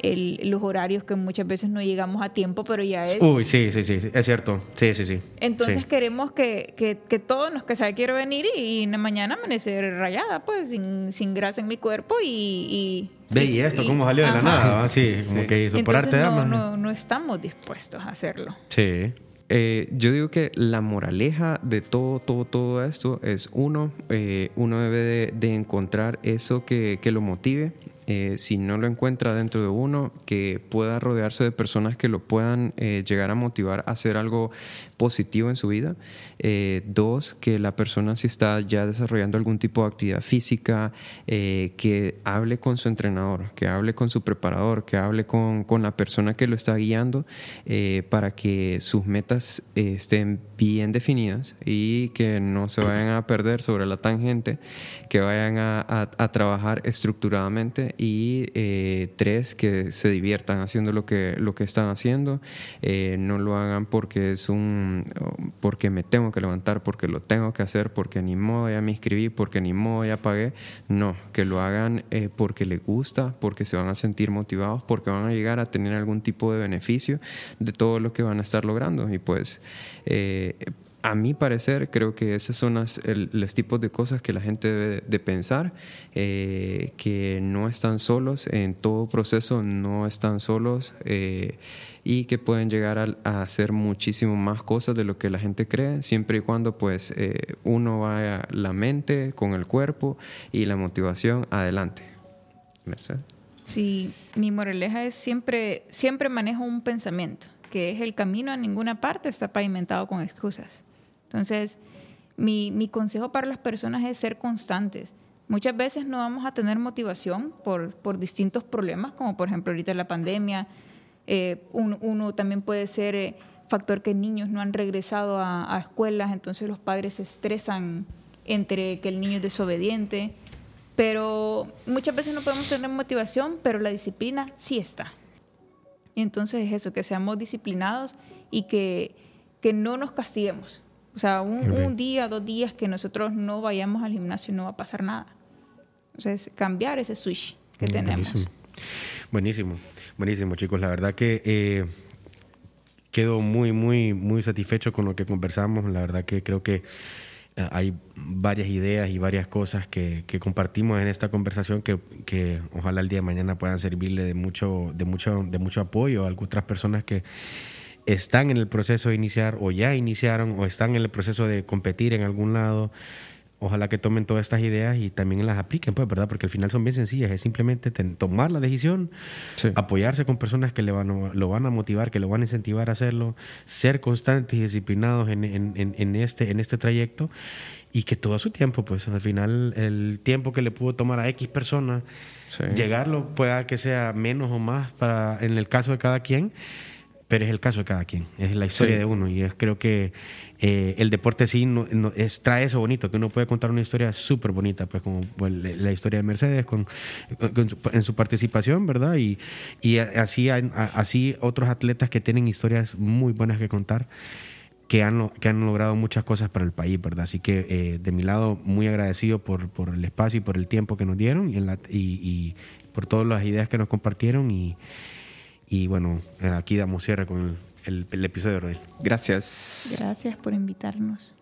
los horarios que muchas veces no llegamos a tiempo, pero ya es... Uy, sí, sí, sí, es cierto. Sí, sí, sí. Entonces queremos que, que, que, todos nos que sabe quiero venir y, y mañana amanecer rayada, pues, sin, sin grasa en mi cuerpo y, Ve, y esto, ¿cómo salió de la nada? Sí, [laughs] como que hizo por arte no, no, no estamos dispuestos a hacerlo. Sí. Eh, yo digo que la moraleja de todo, todo, todo esto es uno, eh, uno debe de, encontrar eso que, lo motive. Eh, si no lo encuentra dentro de uno, que pueda rodearse de personas que lo puedan eh, llegar a motivar a hacer algo positivo en su vida. Eh, dos, que la persona si está ya desarrollando algún tipo de actividad física, que hable con su entrenador, que hable con su preparador, que hable con, con la persona que lo está guiando para que sus metas estén bien definidas y que no se vayan a perder sobre la tangente, que vayan a, a trabajar estructuradamente y eh, tres, que se diviertan haciendo lo que, lo que están haciendo, eh, no lo hagan porque es un, porque me tengo que levantar, porque lo tengo que hacer, porque ni modo ya me inscribí, porque ni modo ya pagué, no, que lo hagan eh, porque les gusta, porque se van a sentir motivados, porque van a llegar a tener algún tipo de beneficio de todo lo que van a estar logrando. Y pues a mi parecer, creo que esos son los tipos de cosas que la gente debe de pensar, eh, que no están solos en todo proceso, no están solos eh, y que pueden llegar a, hacer muchísimo más cosas de lo que la gente cree, siempre y cuando pues eh, uno vaya la mente con el cuerpo y la motivación adelante. Mercedes. Sí, mi moraleja es siempre, siempre manejo un pensamiento, que es el camino a ninguna parte está pavimentado con excusas. Entonces, mi, consejo para las personas es ser constantes. Muchas veces no vamos a tener motivación por, distintos problemas, como por ejemplo ahorita la pandemia. Eh, uno, también puede ser eh, factor que niños no han regresado a, escuelas, entonces los padres se estresan entre que el niño es desobediente. Pero muchas veces no podemos tener motivación, pero la disciplina sí está. Y entonces es eso, que seamos disciplinados y que, que no nos castiguemos. O sea, un, día, dos días que nosotros no vayamos al gimnasio no va a pasar nada. Entonces, cambiar ese switch que tenemos. Buenísimo. Buenísimo, chicos. La verdad que eh, quedo muy, muy, muy satisfecho con lo que conversamos. La verdad que creo que eh, hay varias ideas y varias cosas que, compartimos en esta conversación que, que, ojalá el día de mañana puedan servirle de mucho, de mucho, de mucho apoyo a otras personas que están en el proceso de iniciar o ya iniciaron o están en el proceso de competir en algún lado, ojalá que tomen todas estas ideas y también las apliquen, pues, ¿verdad? Porque al final son bien sencillas, es simplemente tomar la decisión, apoyarse con personas que le van, lo van a motivar, que lo van a incentivar a hacerlo, ser constantes y disciplinados en, en, este, en este trayecto y que todo su tiempo, pues al final el tiempo que le pudo tomar a X persona, llegarlo pueda que sea menos o más para, en el caso de cada quien pero es el caso de cada quien, es la historia de uno y es, creo que eh, el deporte sí no, es, trae eso bonito, que uno puede contar una historia súper bonita, pues como pues, la historia de Mercedes con, en su participación, ¿verdad? Y, y así, así otros atletas que tienen historias muy buenas que contar. Que han, que han logrado muchas cosas para el país, ¿verdad? Así que eh, de mi lado, muy agradecido por, por el espacio y por el tiempo que nos dieron y, y por todas las ideas que nos compartieron y, y bueno, aquí damos cierre con el, el, episodio de hoy. Gracias. Gracias por invitarnos.